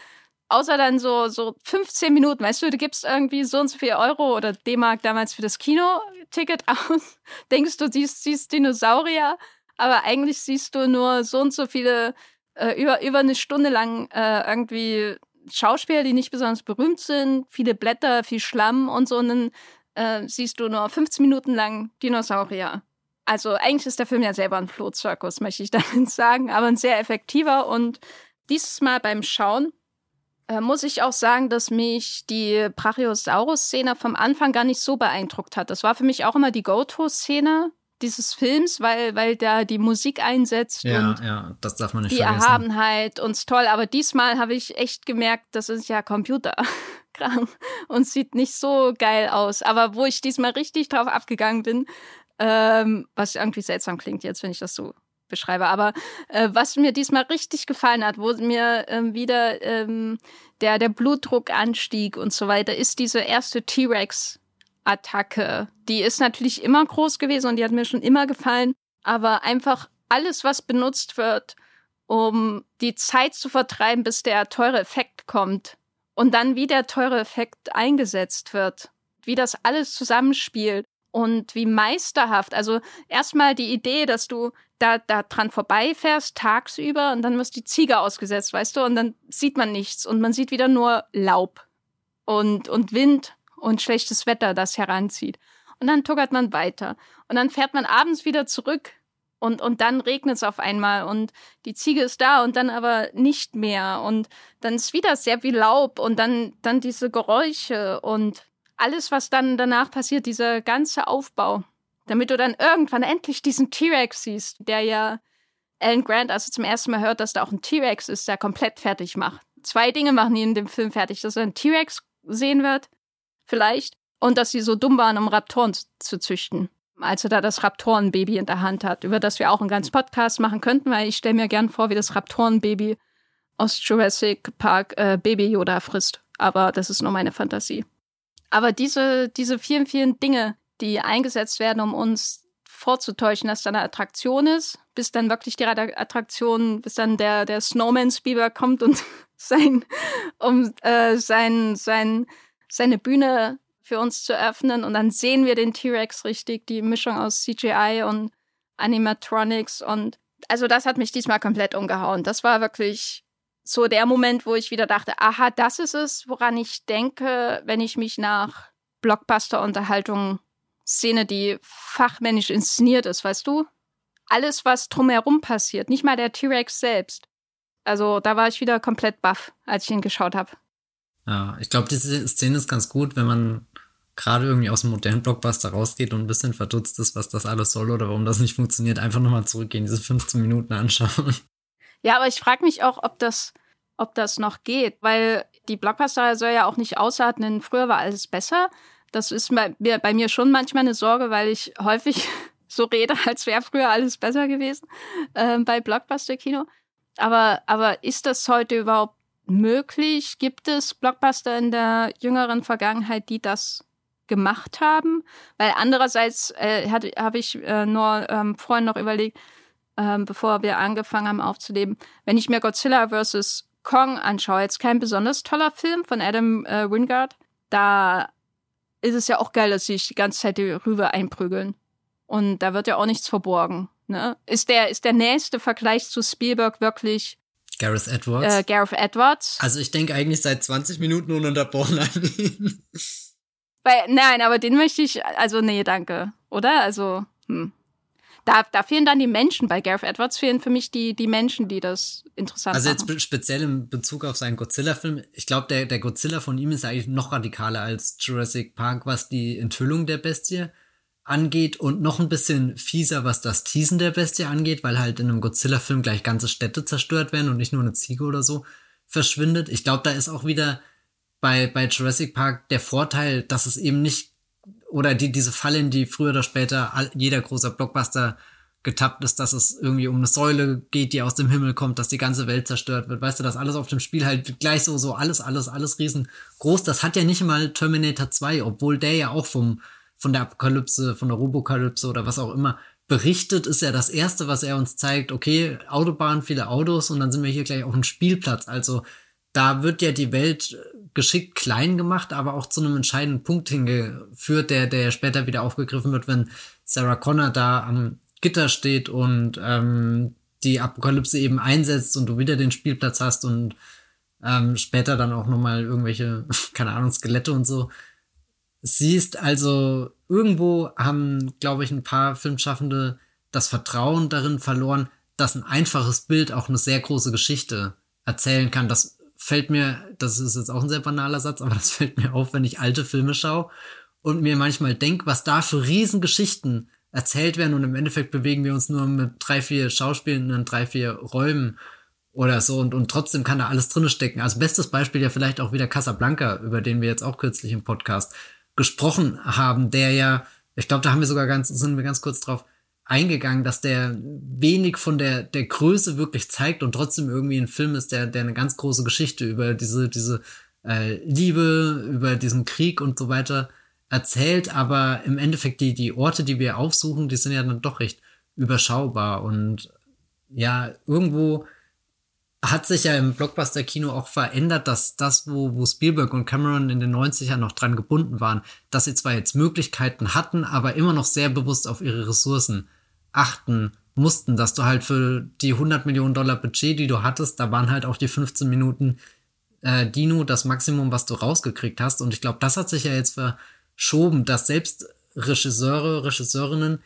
Außer dann so, so 15 Minuten, weißt du, du gibst irgendwie so und so viel Euro oder D-Mark damals für das Kinoticket aus, denkst du, siehst, siehst Dinosaurier, aber eigentlich siehst du nur so und so viele, äh, über, über eine Stunde lang äh, irgendwie Schauspieler, die nicht besonders berühmt sind, viele Blätter, viel Schlamm und so, und dann äh, siehst du nur 15 Minuten lang Dinosaurier. Also eigentlich ist der Film ja selber ein Flohzirkus, möchte ich damit sagen, aber ein sehr effektiver und dieses Mal beim Schauen äh, muss ich auch sagen, dass mich die Brachiosaurus-Szene vom Anfang gar nicht so beeindruckt hat. Das war für mich auch immer die Go-To-Szene dieses Films, weil, weil da die Musik einsetzt ja, und ja, das darf man nicht die vergessen. Erhabenheit und toll. Aber diesmal habe ich echt gemerkt, das ist ja Computerkram und sieht nicht so geil aus. Aber wo ich diesmal richtig drauf abgegangen bin, ähm, was irgendwie seltsam klingt jetzt, wenn ich das so beschreibe. Aber äh, was mir diesmal richtig gefallen hat, wo mir ähm, wieder ähm, der, der Blutdruck anstieg und so weiter, ist diese erste T-Rex-Attacke. Die ist natürlich immer groß gewesen und die hat mir schon immer gefallen. Aber einfach alles, was benutzt wird, um die Zeit zu vertreiben, bis der teure Effekt kommt. Und dann, wie der teure Effekt eingesetzt wird. Wie das alles zusammenspielt und wie meisterhaft. Also erstmal die Idee, dass du da, da dran vorbeifährst tagsüber und dann wird die Ziege ausgesetzt, weißt du, und dann sieht man nichts und man sieht wieder nur Laub und, und Wind und schlechtes Wetter, das heranzieht. Und dann tuckert man weiter. Und dann fährt man abends wieder zurück und, und dann regnet es auf einmal und die Ziege ist da und dann aber nicht mehr. Und dann ist wieder sehr viel Laub und dann, dann diese Geräusche und alles, was dann danach passiert, dieser ganze Aufbau, damit du dann irgendwann endlich diesen T-Rex siehst, der ja Alan Grant also zum ersten Mal hört, dass da auch ein T-Rex ist, der komplett fertig macht. Zwei Dinge machen ihn in dem Film fertig, dass er einen T-Rex sehen wird, vielleicht, und dass sie so dumm waren, um Raptoren zu züchten. Als er da das Raptorenbaby in der Hand hat, über das wir auch einen ganzen Podcast machen könnten, weil ich stelle mir gern vor, wie das Raptorenbaby aus Jurassic Park äh, Baby Yoda frisst. Aber das ist nur meine Fantasie. Aber diese, diese vielen, vielen Dinge, die eingesetzt werden, um uns vorzutäuschen, dass da eine Attraktion ist, bis dann wirklich die Attraktion, bis dann der, der Snowman Spielberg kommt und sein, um äh, sein, sein, seine Bühne für uns zu öffnen. Und dann sehen wir den T-Rex richtig, die Mischung aus CGI und Animatronics. Und also das hat mich diesmal komplett umgehauen. Das war wirklich so der Moment, wo ich wieder dachte, aha, das ist es, woran ich denke, wenn ich mich nach Blockbuster-Unterhaltung sehne, die fachmännisch inszeniert ist, weißt du? Alles, was drumherum passiert, nicht mal der T-Rex selbst. Also da war ich wieder komplett baff, als ich ihn geschaut habe. Ja, ich glaube, diese Szene ist ganz gut, wenn man gerade irgendwie aus dem modernen Blockbuster rausgeht und ein bisschen verdutzt ist, was das alles soll oder warum das nicht funktioniert, einfach nochmal zurückgehen, diese 15 Minuten anschauen. Ja, aber ich frage mich auch, ob das, ob das noch geht, weil die Blockbuster soll ja auch nicht ausatmen, früher war alles besser. Das ist bei mir, bei mir schon manchmal eine Sorge, weil ich häufig so rede, als wäre früher alles besser gewesen äh, bei Blockbuster-Kino. Aber, aber ist das heute überhaupt möglich? Gibt es Blockbuster in der jüngeren Vergangenheit, die das gemacht haben? Weil andererseits äh, habe ich äh, nur ähm, vorhin noch überlegt, ähm, bevor wir angefangen haben aufzunehmen. Wenn ich mir Godzilla vs. Kong anschaue, jetzt kein besonders toller Film von Adam äh, Wingard, da ist es ja auch geil, dass sie sich die ganze Zeit die Rübe einprügeln. Und da wird ja auch nichts verborgen. Ne? Ist, der, ist der nächste Vergleich zu Spielberg wirklich Gareth Edwards? Äh, Gareth Edwards. Also ich denke eigentlich seit 20 Minuten ununterbrochen an ihn. Weil, nein, aber den möchte ich, also nee, danke. Oder? Also, hm da, da fehlen dann die Menschen. Bei Gareth Edwards fehlen für mich die, die Menschen, die das interessant also machen. Also jetzt speziell in Bezug auf seinen Godzilla-Film. Ich glaube, der, der Godzilla von ihm ist eigentlich noch radikaler als Jurassic Park, was die Enthüllung der Bestie angeht und noch ein bisschen fieser, was das Teasen der Bestie angeht, weil halt in einem Godzilla-Film gleich ganze Städte zerstört werden und nicht nur eine Ziege oder so verschwindet. Ich glaube, da ist auch wieder bei, bei Jurassic Park der Vorteil, dass es eben nicht oder die, diese Falle, in die früher oder später jeder großer Blockbuster getappt ist, dass es irgendwie um eine Säule geht, die aus dem Himmel kommt, dass die ganze Welt zerstört wird. Weißt du, dass alles auf dem Spiel halt gleich so, so alles, alles, alles riesengroß. Das hat ja nicht mal Terminator 2, obwohl der ja auch vom, von der Apokalypse, von der Robokalypse oder was auch immer berichtet, ist ja das erste, was er uns zeigt. Okay, Autobahn, viele Autos und dann sind wir hier gleich auf einem Spielplatz. Also da wird ja die Welt geschickt klein gemacht, aber auch zu einem entscheidenden Punkt hingeführt, der, der später wieder aufgegriffen wird, wenn Sarah Connor da am Gitter steht und ähm, die Apokalypse eben einsetzt und du wieder den Spielplatz hast und ähm, später dann auch nochmal irgendwelche, keine Ahnung, Skelette und so siehst. Also irgendwo haben, glaube ich, ein paar Filmschaffende das Vertrauen darin verloren, dass ein einfaches Bild auch eine sehr große Geschichte erzählen kann. Das fällt mir, das ist jetzt auch ein sehr banaler Satz, aber das fällt mir auf, wenn ich alte Filme schaue und mir manchmal denke, was da für Riesengeschichten erzählt werden und im Endeffekt bewegen wir uns nur mit drei, vier Schauspielen in drei, vier Räumen oder so und, und trotzdem kann da alles drin stecken. Also bestes Beispiel ja vielleicht auch wieder Casablanca, über den wir jetzt auch kürzlich im Podcast gesprochen haben, der ja, ich glaube, da haben wir sogar ganz, sind wir ganz kurz drauf eingegangen, dass der wenig von der, der Größe wirklich zeigt und trotzdem irgendwie ein Film ist, der, der eine ganz große Geschichte über diese, diese äh, Liebe, über diesen Krieg und so weiter erzählt, aber im Endeffekt die, die Orte, die wir aufsuchen, die sind ja dann doch recht überschaubar. Und ja, irgendwo hat sich ja im Blockbuster-Kino auch verändert, dass das, wo, wo Spielberg und Cameron in den 90ern noch dran gebunden waren, dass sie zwar jetzt Möglichkeiten hatten, aber immer noch sehr bewusst auf ihre Ressourcen achten mussten, dass du halt für die 100 Millionen Dollar Budget, die du hattest, da waren halt auch die 15 Minuten äh, Dino das Maximum, was du rausgekriegt hast. Und ich glaube, das hat sich ja jetzt ver geschoben, dass selbst Regisseure, Regisseurinnen,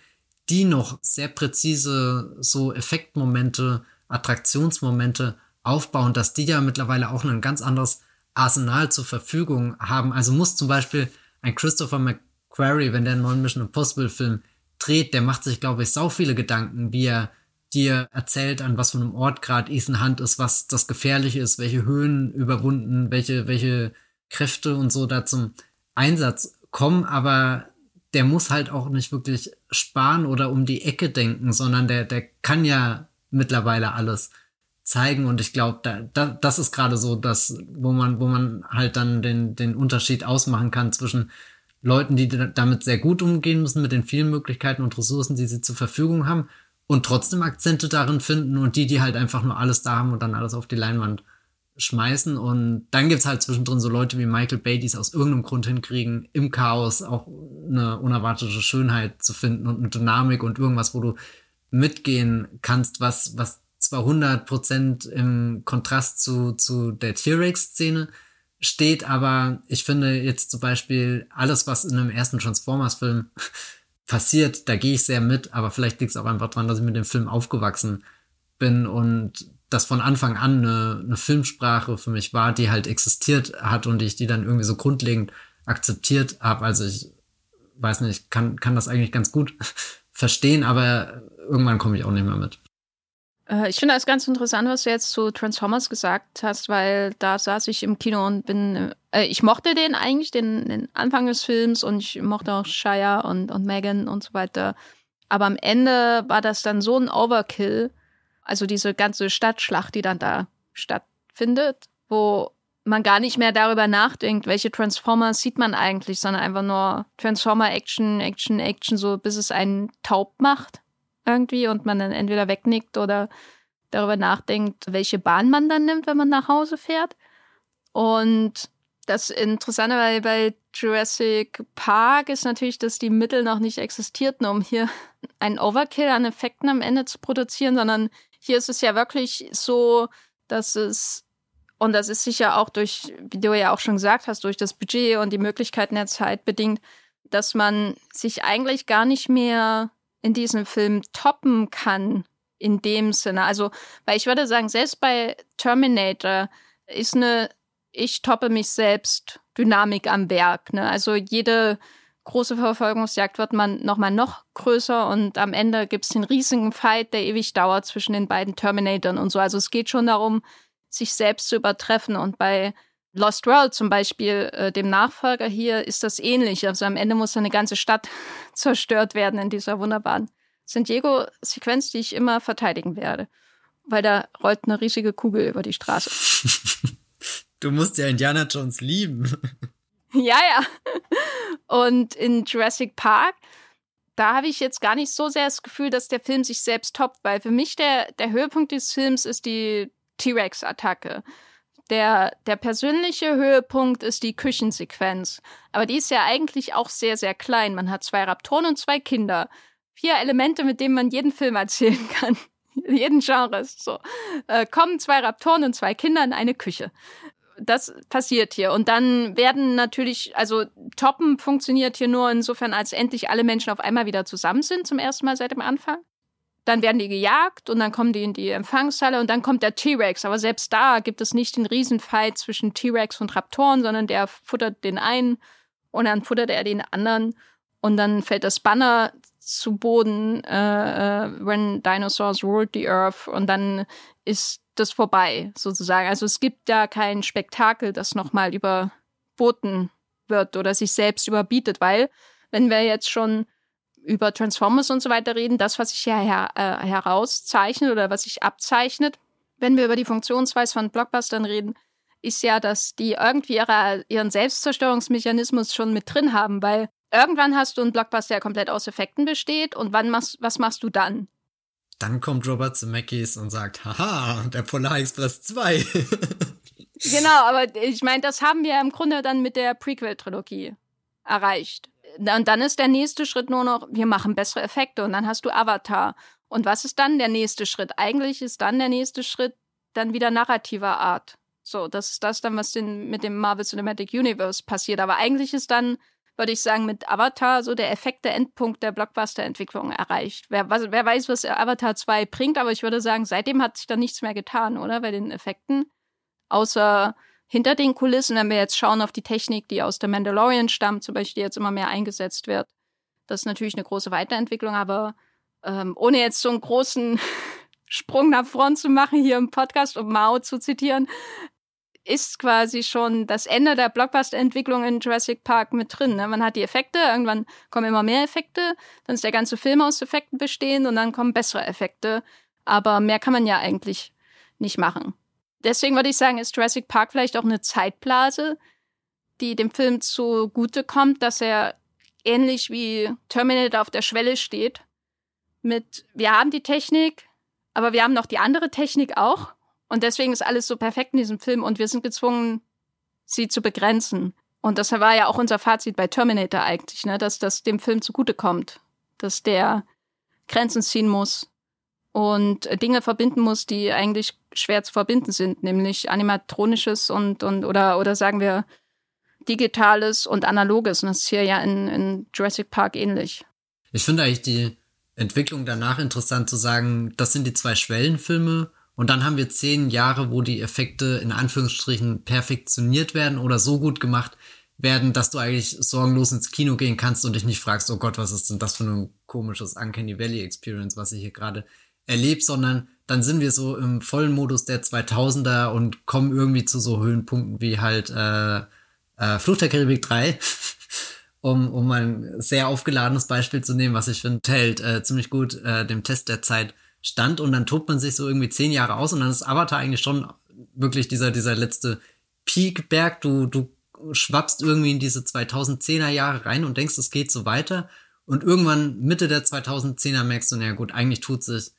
die noch sehr präzise so Effektmomente, Attraktionsmomente aufbauen, dass die ja mittlerweile auch ein ganz anderes Arsenal zur Verfügung haben. Also muss zum Beispiel ein Christopher McQuarrie, wenn der einen neuen Mission Impossible Film dreht, der macht sich, glaube ich, sau viele Gedanken, wie er dir erzählt, an was für einem Ort gerade Ethan Hunt ist, was das Gefährliche ist, welche Höhen überwunden, welche, welche Kräfte und so da zum Einsatz kommen, aber der muss halt auch nicht wirklich sparen oder um die Ecke denken, sondern der, der kann ja mittlerweile alles zeigen. Und ich glaube, da, da, das ist gerade so das, wo man, wo man halt dann den, den Unterschied ausmachen kann zwischen Leuten, die damit sehr gut umgehen müssen, mit den vielen Möglichkeiten und Ressourcen, die sie zur Verfügung haben und trotzdem Akzente darin finden und die, die halt einfach nur alles da haben und dann alles auf die Leinwand schmeißen. Und dann gibt's halt zwischendrin so Leute wie Michael Bay, die es aus irgendeinem Grund hinkriegen, im Chaos auch eine unerwartete Schönheit zu finden und eine Dynamik und irgendwas, wo du mitgehen kannst, was, was zwar 100% im Kontrast zu, zu der T-Rex-Szene steht, aber ich finde jetzt zum Beispiel alles, was in einem ersten Transformers-Film passiert, da gehe ich sehr mit, aber vielleicht liegt es auch einfach dran, dass ich mit dem Film aufgewachsen bin und das von Anfang an eine, eine Filmsprache für mich war, die halt existiert hat und ich die dann irgendwie so grundlegend akzeptiert habe. Also ich weiß nicht, kann, kann das eigentlich ganz gut verstehen, aber irgendwann komme ich auch nicht mehr mit. Äh, ich finde das ganz interessant, was du jetzt zu Transformers gesagt hast, weil da saß ich im Kino und bin, äh, ich mochte den eigentlich, den, den, Anfang des Films und ich mochte auch Shia und, und Megan und so weiter. Aber am Ende war das dann so ein Overkill, also diese ganze Stadtschlacht, die dann da stattfindet, wo man gar nicht mehr darüber nachdenkt, welche Transformers sieht man eigentlich, sondern einfach nur Transformer Action, Action, Action, so bis es einen taub macht irgendwie und man dann entweder wegnickt oder darüber nachdenkt, welche Bahn man dann nimmt, wenn man nach Hause fährt. Und das Interessante bei, bei Jurassic Park ist natürlich, dass die Mittel noch nicht existierten, um hier einen Overkill an Effekten am Ende zu produzieren, sondern hier ist es ja wirklich so, dass es, und das ist sicher auch durch, wie du ja auch schon gesagt hast, durch das Budget und die Möglichkeiten der Zeit bedingt, dass man sich eigentlich gar nicht mehr in diesem Film toppen kann, in dem Sinne. Also, weil ich würde sagen, selbst bei Terminator ist eine Ich toppe mich selbst Dynamik am Werk. Ne? Also jede große Verfolgungsjagd wird man nochmal noch größer und am Ende gibt es den riesigen Fight, der ewig dauert zwischen den beiden Terminatoren und so. Also es geht schon darum, sich selbst zu übertreffen. Und bei Lost World zum Beispiel, äh, dem Nachfolger hier, ist das ähnlich. Also am Ende muss eine ganze Stadt zerstört werden in dieser wunderbaren San Diego-Sequenz, die ich immer verteidigen werde. Weil da rollt eine riesige Kugel über die Straße. Du musst ja Indiana Jones lieben. Ja, ja. Und in Jurassic Park, da habe ich jetzt gar nicht so sehr das Gefühl, dass der Film sich selbst toppt, weil für mich der, der Höhepunkt des Films ist die T-Rex-Attacke. Der, der persönliche Höhepunkt ist die Küchensequenz. Aber die ist ja eigentlich auch sehr, sehr klein. Man hat zwei Raptoren und zwei Kinder. Vier Elemente, mit denen man jeden Film erzählen kann. jeden Genres. So. Äh, kommen zwei Raptoren und zwei Kinder in eine Küche. Das passiert hier. Und dann werden natürlich, also Toppen funktioniert hier nur insofern, als endlich alle Menschen auf einmal wieder zusammen sind, zum ersten Mal seit dem Anfang. Dann werden die gejagt und dann kommen die in die Empfangshalle und dann kommt der T-Rex. Aber selbst da gibt es nicht den Riesenfight zwischen T-Rex und Raptoren, sondern der futtert den einen und dann futtert er den anderen und dann fällt das Banner zu Boden, äh, äh, When Dinosaurs Ruled the Earth und dann ist das vorbei, sozusagen. Also es gibt da kein Spektakel, das nochmal überboten wird oder sich selbst überbietet, weil wenn wir jetzt schon über Transformers und so weiter reden, das, was sich ja her, äh, herauszeichnet oder was sich abzeichnet, wenn wir über die Funktionsweise von Blockbustern reden, ist ja, dass die irgendwie ihre, ihren Selbstzerstörungsmechanismus schon mit drin haben, weil irgendwann hast du einen Blockbuster, der komplett aus Effekten besteht und wann machst, was machst du dann? Dann kommt Robert Zemeckis und sagt, haha, der Polar Express 2. genau, aber ich meine, das haben wir im Grunde dann mit der Prequel-Trilogie erreicht. Und dann ist der nächste Schritt nur noch, wir machen bessere Effekte und dann hast du Avatar. Und was ist dann der nächste Schritt? Eigentlich ist dann der nächste Schritt dann wieder narrativer Art. So, das ist das dann, was den, mit dem Marvel Cinematic Universe passiert. Aber eigentlich ist dann, würde ich sagen, mit Avatar so der Effekt, der Endpunkt der Blockbuster-Entwicklung erreicht. Wer, was, wer weiß, was Avatar 2 bringt, aber ich würde sagen, seitdem hat sich da nichts mehr getan, oder? Bei den Effekten. Außer hinter den Kulissen, wenn wir jetzt schauen auf die Technik, die aus der Mandalorian stammt, zum Beispiel, die jetzt immer mehr eingesetzt wird, das ist natürlich eine große Weiterentwicklung, aber ähm, ohne jetzt so einen großen Sprung nach vorn zu machen hier im Podcast, um Mao zu zitieren, ist quasi schon das Ende der Blockbuster-Entwicklung in Jurassic Park mit drin. Ne? Man hat die Effekte, irgendwann kommen immer mehr Effekte, dann ist der ganze Film aus Effekten bestehend und dann kommen bessere Effekte. Aber mehr kann man ja eigentlich nicht machen deswegen würde ich sagen, ist Jurassic Park vielleicht auch eine Zeitblase, die dem Film zugute kommt, dass er ähnlich wie Terminator auf der Schwelle steht. Mit, wir haben die Technik, aber wir haben noch die andere Technik auch. Und deswegen ist alles so perfekt in diesem Film und wir sind gezwungen, sie zu begrenzen. Und das war ja auch unser Fazit bei Terminator eigentlich, ne, dass das dem Film zugutekommt, dass der Grenzen ziehen muss und Dinge verbinden muss, die eigentlich schwer zu verbinden sind, nämlich animatronisches und, und oder, oder sagen wir digitales und analoges. Und das ist hier ja in, in Jurassic Park ähnlich. Ich finde eigentlich die Entwicklung danach interessant zu sagen, das sind die zwei Schwellenfilme und dann haben wir zehn Jahre, wo die Effekte in Anführungsstrichen perfektioniert werden oder so gut gemacht werden, dass du eigentlich sorgenlos ins Kino gehen kannst und dich nicht fragst, oh Gott, was ist denn das für ein komisches Uncanny Valley Experience, was ich hier gerade erlebt, sondern dann sind wir so im vollen Modus der 2000er und kommen irgendwie zu so Höhenpunkten wie halt äh, äh, Flucht der Karibik 3, um, um ein sehr aufgeladenes Beispiel zu nehmen, was ich finde, hält äh, ziemlich gut äh, dem Test der Zeit stand und dann tobt man sich so irgendwie zehn Jahre aus und dann ist Avatar eigentlich schon wirklich dieser, dieser letzte Peakberg. Du, du schwappst irgendwie in diese 2010er Jahre rein und denkst, es geht so weiter. Und irgendwann Mitte der 2010er merkst du, naja gut, eigentlich tut sich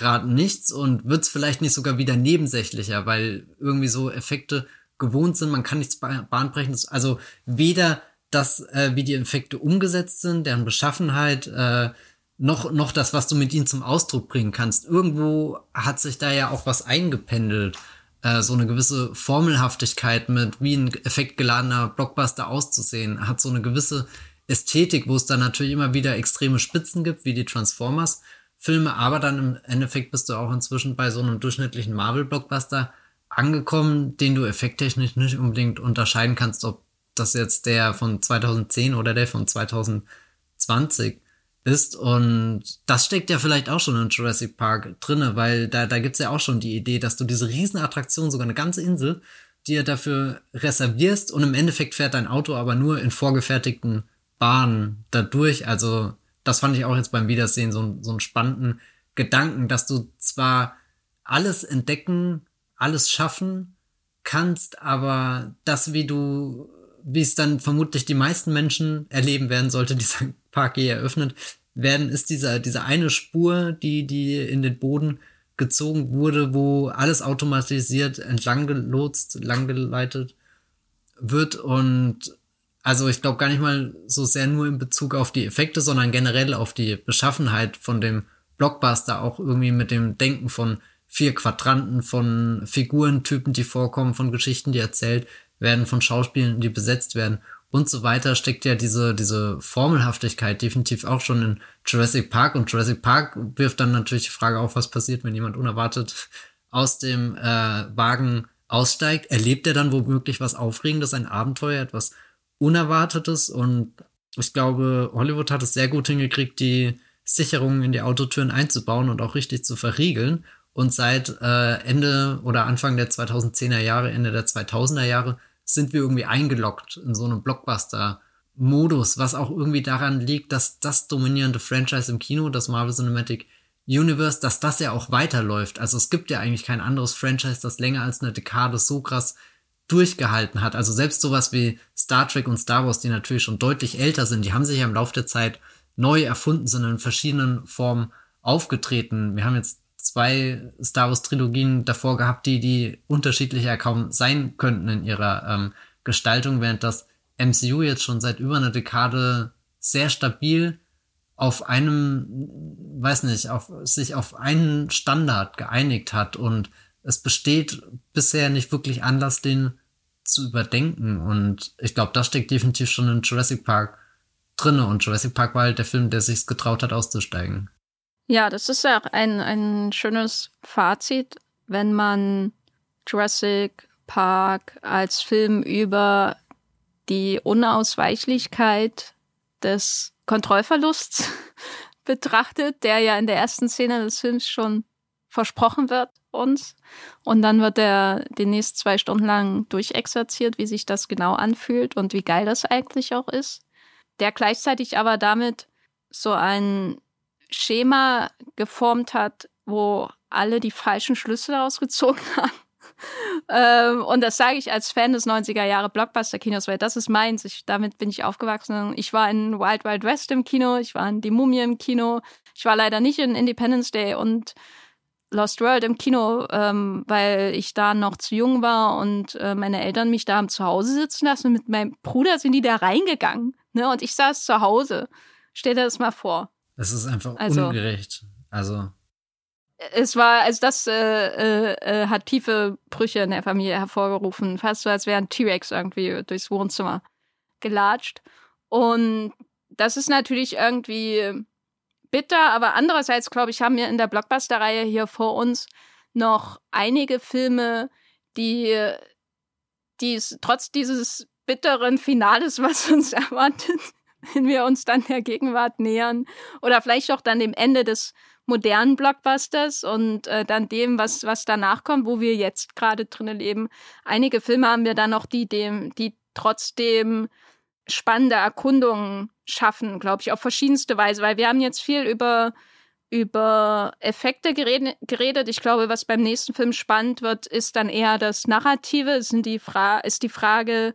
gerade nichts und wird es vielleicht nicht sogar wieder nebensächlicher, weil irgendwie so Effekte gewohnt sind, man kann nichts bahnbrechendes, also weder das, äh, wie die Effekte umgesetzt sind, deren Beschaffenheit, äh, noch, noch das, was du mit ihnen zum Ausdruck bringen kannst. Irgendwo hat sich da ja auch was eingependelt. Äh, so eine gewisse Formelhaftigkeit mit, wie ein effektgeladener Blockbuster auszusehen, hat so eine gewisse Ästhetik, wo es dann natürlich immer wieder extreme Spitzen gibt, wie die Transformers. Filme, aber dann im Endeffekt bist du auch inzwischen bei so einem durchschnittlichen Marvel-Blockbuster angekommen, den du effekttechnisch nicht unbedingt unterscheiden kannst, ob das jetzt der von 2010 oder der von 2020 ist. Und das steckt ja vielleicht auch schon in Jurassic Park drinne, weil da, da gibt's ja auch schon die Idee, dass du diese Riesenattraktion, sogar eine ganze Insel, dir dafür reservierst und im Endeffekt fährt dein Auto aber nur in vorgefertigten Bahnen dadurch. Also das fand ich auch jetzt beim Wiedersehen so, so einen spannenden Gedanken, dass du zwar alles entdecken, alles schaffen kannst, aber das, wie du, wie es dann vermutlich die meisten Menschen erleben werden, sollte dieser Park je eröffnet werden, ist dieser, diese eine Spur, die, die in den Boden gezogen wurde, wo alles automatisiert entlang gelotst, langgeleitet wird und also ich glaube gar nicht mal so sehr nur in Bezug auf die Effekte, sondern generell auf die Beschaffenheit von dem Blockbuster, auch irgendwie mit dem Denken von vier Quadranten, von Figurentypen, die vorkommen, von Geschichten, die erzählt werden, von Schauspielen, die besetzt werden und so weiter, steckt ja diese, diese Formelhaftigkeit definitiv auch schon in Jurassic Park. Und Jurassic Park wirft dann natürlich die Frage auf, was passiert, wenn jemand unerwartet aus dem äh, Wagen aussteigt. Erlebt er dann womöglich was Aufregendes, ein Abenteuer, etwas Unerwartetes und ich glaube, Hollywood hat es sehr gut hingekriegt, die Sicherungen in die Autotüren einzubauen und auch richtig zu verriegeln. Und seit äh, Ende oder Anfang der 2010er Jahre, Ende der 2000er Jahre sind wir irgendwie eingeloggt in so einem Blockbuster-Modus, was auch irgendwie daran liegt, dass das dominierende Franchise im Kino, das Marvel Cinematic Universe, dass das ja auch weiterläuft. Also es gibt ja eigentlich kein anderes Franchise, das länger als eine Dekade so krass durchgehalten hat. Also selbst sowas wie Star Trek und Star Wars, die natürlich schon deutlich älter sind, die haben sich ja im Laufe der Zeit neu erfunden, sind in verschiedenen Formen aufgetreten. Wir haben jetzt zwei Star Wars Trilogien davor gehabt, die die unterschiedlicher kaum sein könnten in ihrer ähm, Gestaltung, während das MCU jetzt schon seit über einer Dekade sehr stabil auf einem, weiß nicht, auf, sich auf einen Standard geeinigt hat und es besteht bisher nicht wirklich Anlass, den zu überdenken. Und ich glaube, das steckt definitiv schon in Jurassic Park drinne. Und Jurassic Park war halt der Film, der sich getraut hat, auszusteigen. Ja, das ist ja ein, ein schönes Fazit, wenn man Jurassic Park als Film über die Unausweichlichkeit des Kontrollverlusts betrachtet, der ja in der ersten Szene des Films schon versprochen wird uns. Und dann wird er demnächst zwei Stunden lang durchexerziert, wie sich das genau anfühlt und wie geil das eigentlich auch ist. Der gleichzeitig aber damit so ein Schema geformt hat, wo alle die falschen Schlüsse daraus gezogen haben. ähm, und das sage ich als Fan des 90er Jahre Blockbuster-Kinos, weil das ist meins. Ich, damit bin ich aufgewachsen. Ich war in Wild Wild West im Kino, ich war in Die Mumie im Kino, ich war leider nicht in Independence Day und Lost World im Kino, ähm, weil ich da noch zu jung war und äh, meine Eltern mich da haben zu Hause sitzen lassen. Und mit meinem Bruder sind die da reingegangen. Ne? Und ich saß zu Hause. Stell dir das mal vor. Es ist einfach also, ungerecht. Also. Es war, also das äh, äh, äh, hat tiefe Brüche in der Familie hervorgerufen. Fast so, als wäre ein T-Rex irgendwie durchs Wohnzimmer gelatscht. Und das ist natürlich irgendwie bitter, aber andererseits, glaube ich, haben wir in der Blockbuster-Reihe hier vor uns noch einige Filme, die, die trotz dieses bitteren Finales, was uns erwartet, wenn wir uns dann der Gegenwart nähern oder vielleicht auch dann dem Ende des modernen Blockbusters und äh, dann dem, was, was danach kommt, wo wir jetzt gerade drinnen leben. Einige Filme haben wir dann noch, die dem, die trotzdem spannende Erkundungen schaffen, glaube ich, auf verschiedenste Weise, weil wir haben jetzt viel über über Effekte geredet. Ich glaube, was beim nächsten Film spannend wird, ist dann eher das Narrative, sind die Fra ist die Frage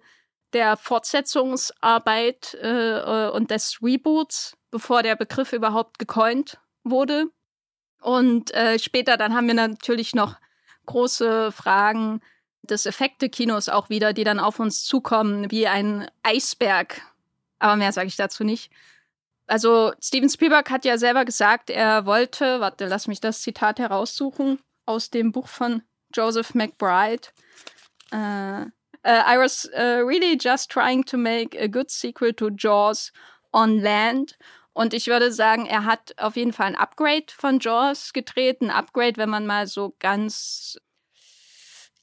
der Fortsetzungsarbeit äh, und des Reboots, bevor der Begriff überhaupt gecoint wurde. Und äh, später dann haben wir natürlich noch große Fragen des Effekte-Kinos auch wieder, die dann auf uns zukommen, wie ein Eisberg. Aber mehr sage ich dazu nicht. Also Steven Spielberg hat ja selber gesagt, er wollte, warte, lass mich das Zitat heraussuchen aus dem Buch von Joseph McBride. Uh, uh, I was uh, really just trying to make a good sequel to Jaws on land. Und ich würde sagen, er hat auf jeden Fall ein Upgrade von Jaws gedreht. Ein Upgrade, wenn man mal so ganz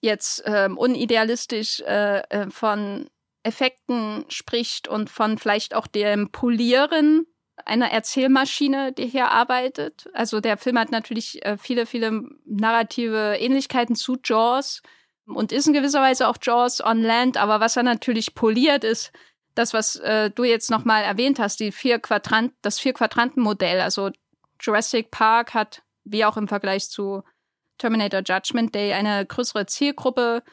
jetzt ähm, unidealistisch äh, äh, von Effekten spricht und von vielleicht auch dem Polieren einer Erzählmaschine, die hier arbeitet. Also der Film hat natürlich äh, viele, viele narrative Ähnlichkeiten zu Jaws und ist in gewisser Weise auch Jaws on Land, aber was er natürlich poliert ist, das, was äh, du jetzt nochmal erwähnt hast, die vier Quadrant, das Vier-Quadranten-Modell. Also Jurassic Park hat, wie auch im Vergleich zu Terminator Judgment Day eine größere Zielgruppe,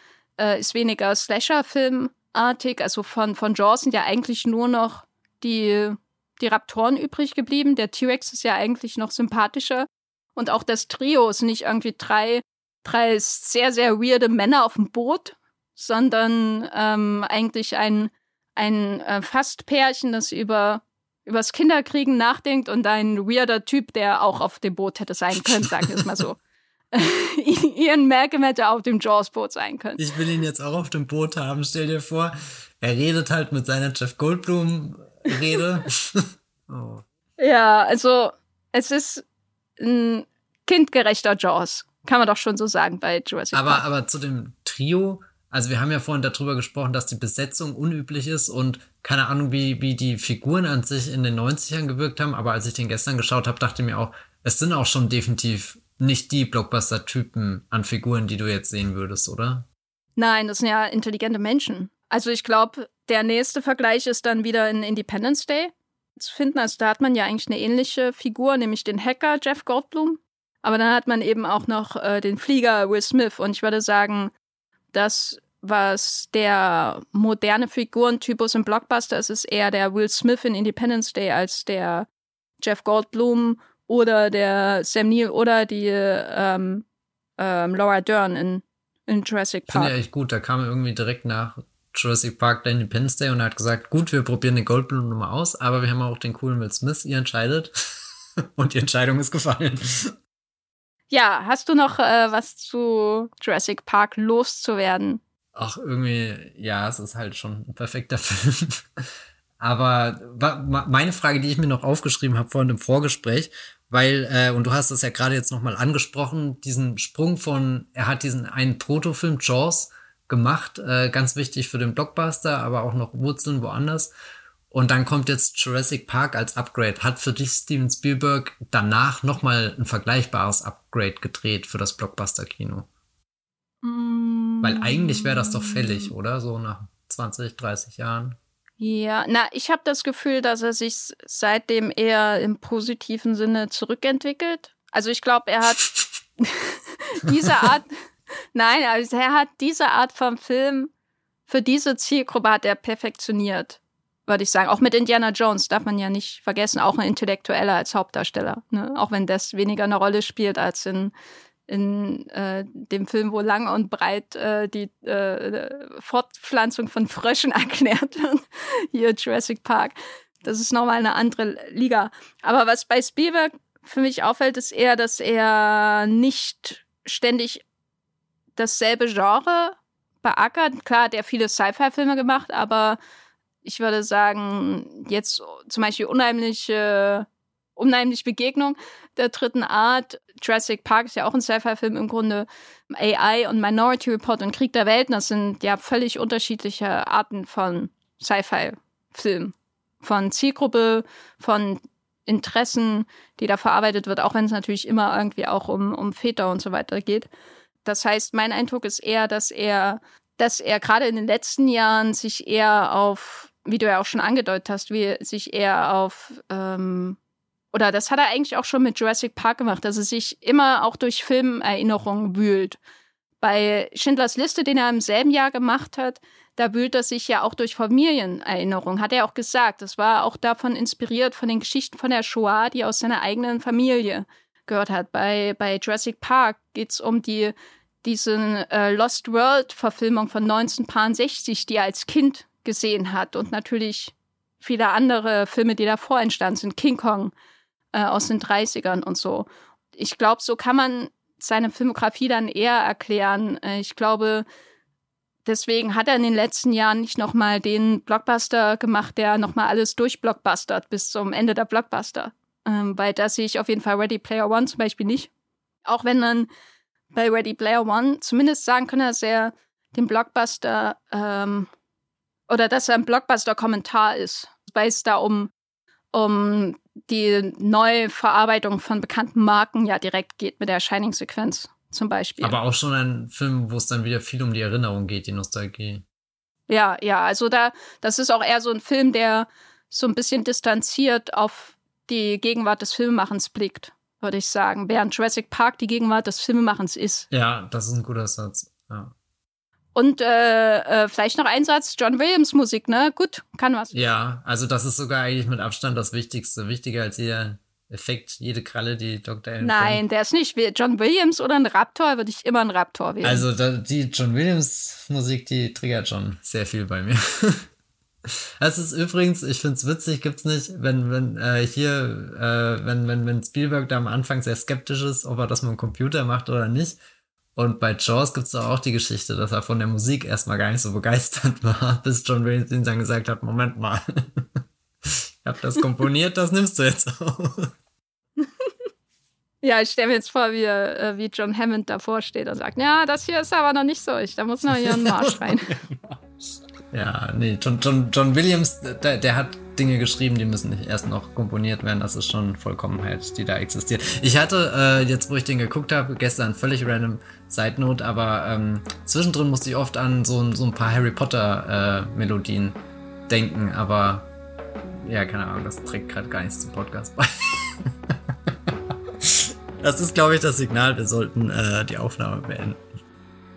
äh, ist weniger Slasher-Filmartig. Also von, von Jaws sind ja eigentlich nur noch die, die Raptoren übrig geblieben. Der T-Rex ist ja eigentlich noch sympathischer. Und auch das Trio ist nicht irgendwie drei, drei sehr, sehr weirde Männer auf dem Boot, sondern ähm, eigentlich ein, ein äh, Fastpärchen, das über übers Kinderkriegen nachdenkt und ein weirder Typ, der auch auf dem Boot hätte sein können, sagen wir es mal so. Ian Malcolm hätte auf dem Jaws-Boot sein können. Ich will ihn jetzt auch auf dem Boot haben. Stell dir vor, er redet halt mit seiner Jeff Goldblum-Rede. oh. Ja, also es ist ein kindgerechter Jaws. Kann man doch schon so sagen bei Jurassic aber, Park. Aber zu dem Trio, also wir haben ja vorhin darüber gesprochen, dass die Besetzung unüblich ist und keine Ahnung, wie, wie die Figuren an sich in den 90ern gewirkt haben, aber als ich den gestern geschaut habe, dachte ich mir auch, es sind auch schon definitiv nicht die Blockbuster-Typen an Figuren, die du jetzt sehen würdest, oder? Nein, das sind ja intelligente Menschen. Also ich glaube, der nächste Vergleich ist dann wieder in Independence Day zu finden. Also da hat man ja eigentlich eine ähnliche Figur, nämlich den Hacker Jeff Goldblum. Aber dann hat man eben auch noch äh, den Flieger Will Smith. Und ich würde sagen, das, was der moderne Figurentypus im Blockbuster ist, ist eher der Will Smith in Independence Day als der Jeff Goldblum oder der Sam Neill oder die ähm, ähm, Laura Dern in, in Jurassic Park. Finde ich echt gut. Da kam irgendwie direkt nach Jurassic Park der Independence Day und hat gesagt, gut, wir probieren den Goldblum-Nummer aus, aber wir haben auch den coolen Will Smith. Ihr entscheidet. und die Entscheidung ist gefallen. Ja, hast du noch äh, was zu Jurassic Park loszuwerden? Ach, irgendwie, ja, es ist halt schon ein perfekter Film. Aber meine Frage, die ich mir noch aufgeschrieben habe vorhin im Vorgespräch, weil, äh, und du hast es ja gerade jetzt nochmal angesprochen, diesen Sprung von, er hat diesen einen Protofilm Jaws gemacht, äh, ganz wichtig für den Blockbuster, aber auch noch Wurzeln woanders. Und dann kommt jetzt Jurassic Park als Upgrade. Hat für dich Steven Spielberg danach nochmal ein vergleichbares Upgrade gedreht für das Blockbuster-Kino? Mm. Weil eigentlich wäre das doch fällig, oder? So nach 20, 30 Jahren. Ja, na, ich habe das Gefühl, dass er sich seitdem eher im positiven Sinne zurückentwickelt. Also ich glaube, er hat diese Art, nein, also er hat diese Art von Film für diese Zielgruppe hat er perfektioniert würde ich sagen. Auch mit Indiana Jones darf man ja nicht vergessen, auch ein Intellektueller als Hauptdarsteller. Ne? Auch wenn das weniger eine Rolle spielt als in, in äh, dem Film, wo lang und breit äh, die äh, Fortpflanzung von Fröschen erklärt wird. Hier Jurassic Park. Das ist nochmal eine andere Liga. Aber was bei Spielberg für mich auffällt, ist eher, dass er nicht ständig dasselbe Genre beackert. Klar hat er viele Sci-Fi-Filme gemacht, aber ich würde sagen, jetzt zum Beispiel unheimliche, unheimliche Begegnung der dritten Art. Jurassic Park ist ja auch ein Sci-Fi-Film im Grunde. AI und Minority Report und Krieg der Welten, das sind ja völlig unterschiedliche Arten von Sci-Fi-Filmen. Von Zielgruppe, von Interessen, die da verarbeitet wird, auch wenn es natürlich immer irgendwie auch um, um Väter und so weiter geht. Das heißt, mein Eindruck ist eher, dass er, dass er gerade in den letzten Jahren sich eher auf wie du ja auch schon angedeutet hast, wie sich eher auf ähm, oder das hat er eigentlich auch schon mit Jurassic Park gemacht, dass er sich immer auch durch Filmerinnerungen wühlt. Bei Schindlers Liste, den er im selben Jahr gemacht hat, da wühlt er sich ja auch durch Familienerinnerungen, hat er auch gesagt. Das war auch davon inspiriert, von den Geschichten von der Shoah, die aus seiner eigenen Familie gehört hat. Bei, bei Jurassic Park geht es um die, diese äh, Lost World-Verfilmung von 1960, die er als Kind gesehen hat und natürlich viele andere Filme, die davor entstanden sind, King Kong äh, aus den 30ern und so. Ich glaube, so kann man seine Filmografie dann eher erklären. Äh, ich glaube, deswegen hat er in den letzten Jahren nicht nochmal den Blockbuster gemacht, der nochmal alles durchblockbustert bis zum Ende der Blockbuster. Ähm, weil da sehe ich auf jeden Fall Ready Player One zum Beispiel nicht. Auch wenn man bei Ready Player One zumindest sagen kann, dass er den Blockbuster ähm, oder dass er ein Blockbuster-Kommentar ist, weil es da um, um die Neuverarbeitung von bekannten Marken ja direkt geht mit der Shining-Sequenz zum Beispiel. Aber auch schon ein Film, wo es dann wieder viel um die Erinnerung geht, die Nostalgie. Ja, ja, also da, das ist auch eher so ein Film, der so ein bisschen distanziert auf die Gegenwart des Filmemachens blickt, würde ich sagen. Während Jurassic Park die Gegenwart des Filmemachens ist. Ja, das ist ein guter Satz. Ja. Und äh, äh, vielleicht noch ein Satz, John Williams Musik, ne? Gut, kann was. Ja, also das ist sogar eigentlich mit Abstand das Wichtigste, wichtiger als jeder Effekt, jede Kralle, die Dr. Allen Nein, bringt. der ist nicht wie John Williams oder ein Raptor, würde ich immer einen Raptor wählen. Also die John Williams Musik, die triggert schon sehr viel bei mir. Es ist übrigens, ich finde es witzig, gibt's nicht, wenn, wenn äh, hier, äh, wenn, wenn, wenn Spielberg da am Anfang sehr skeptisch ist, ob er das mit dem Computer macht oder nicht. Und bei Jaws gibt's doch auch die Geschichte, dass er von der Musik erstmal gar nicht so begeistert war, bis John Williams ihm dann gesagt hat, Moment mal, ich hab das komponiert, das nimmst du jetzt auch. ja, ich stelle mir jetzt vor, wie, äh, wie John Hammond davor steht und sagt, ja, das hier ist aber noch nicht so, ich, da muss noch hier ein Marsch rein. Ja, nee, John, John, John Williams, der, der hat Dinge geschrieben, die müssen nicht erst noch komponiert werden. Das ist schon Vollkommenheit, die da existiert. Ich hatte, äh, jetzt wo ich den geguckt habe, gestern völlig random Side Note, aber ähm, zwischendrin musste ich oft an so, so ein paar Harry Potter äh, Melodien denken, aber ja, keine Ahnung, das trägt gerade gar nichts zum Podcast bei. das ist, glaube ich, das Signal, wir sollten äh, die Aufnahme beenden.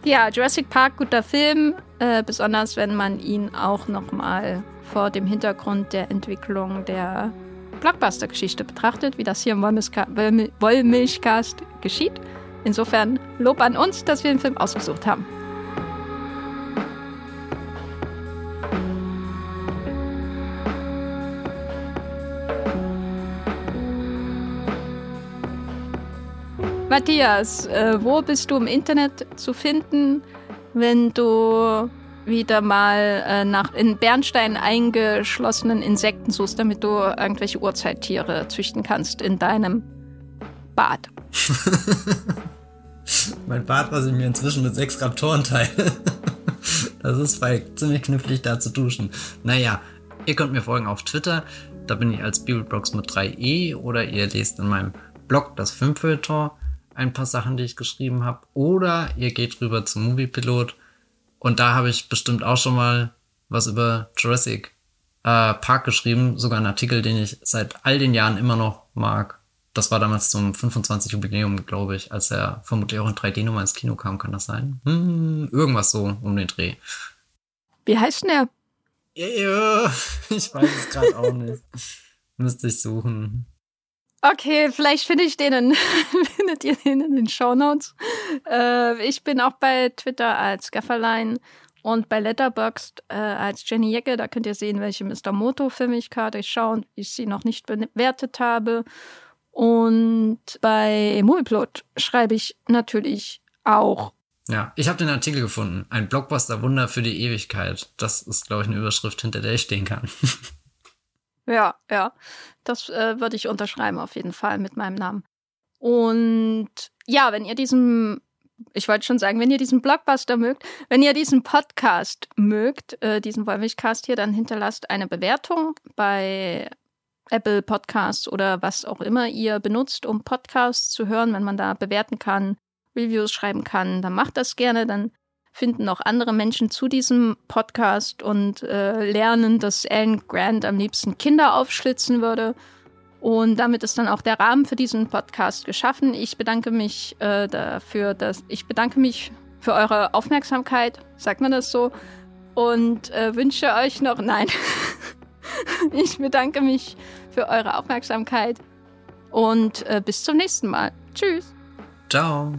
Ja, Jurassic Park, guter Film, äh, besonders wenn man ihn auch nochmal vor dem Hintergrund der Entwicklung der Blockbuster-Geschichte betrachtet, wie das hier im Wollmilchcast geschieht. Insofern Lob an uns, dass wir den Film ausgesucht haben. Matthias, äh, wo bist du im Internet zu finden, wenn du wieder mal äh, nach in Bernstein eingeschlossenen Insekten suchst, damit du irgendwelche Urzeittiere züchten kannst in deinem Bad? mein Bad, was ich mir inzwischen mit sechs Raptoren teile. das ist bei ziemlich knifflig da zu duschen. Naja, ihr könnt mir folgen auf Twitter. Da bin ich als Bibelblogs mit 3e oder ihr lest in meinem Blog das Filmfilter ein paar Sachen, die ich geschrieben habe. Oder ihr geht rüber zum Moviepilot und da habe ich bestimmt auch schon mal was über Jurassic äh, Park geschrieben, sogar einen Artikel, den ich seit all den Jahren immer noch mag. Das war damals zum 25 Jubiläum, glaube ich, als er vermutlich auch in 3D-Nummer ins Kino kam, kann das sein? Hm, irgendwas so um den Dreh. Wie heißt denn der? Ja, ich weiß es gerade auch nicht. Müsste ich suchen. Okay, vielleicht finde ich den in, findet ihr den in den Shownotes. Äh, ich bin auch bei Twitter als Gafferlein und bei Letterboxd äh, als Jenny Jecke. Da könnt ihr sehen, welche Mr. Moto-Filmigkarte ich schaue und ich sie noch nicht bewertet habe. Und bei Movieplot schreibe ich natürlich auch. Ja, ich habe den Artikel gefunden. Ein Blockbuster-Wunder für die Ewigkeit. Das ist, glaube ich, eine Überschrift, hinter der ich stehen kann. Ja, ja. Das äh, würde ich unterschreiben auf jeden Fall mit meinem Namen. Und ja, wenn ihr diesen, ich wollte schon sagen, wenn ihr diesen Blockbuster mögt, wenn ihr diesen Podcast mögt, äh, diesen Wollmilchcast hier, dann hinterlasst eine Bewertung bei Apple Podcasts oder was auch immer ihr benutzt, um Podcasts zu hören, wenn man da bewerten kann, Reviews schreiben kann, dann macht das gerne, dann finden auch andere Menschen zu diesem Podcast und äh, lernen, dass Alan Grant am liebsten Kinder aufschlitzen würde. Und damit ist dann auch der Rahmen für diesen Podcast geschaffen. Ich bedanke mich äh, dafür, dass ich bedanke mich für eure Aufmerksamkeit, sagt man das so, und äh, wünsche euch noch nein. ich bedanke mich für eure Aufmerksamkeit und äh, bis zum nächsten Mal. Tschüss. Ciao.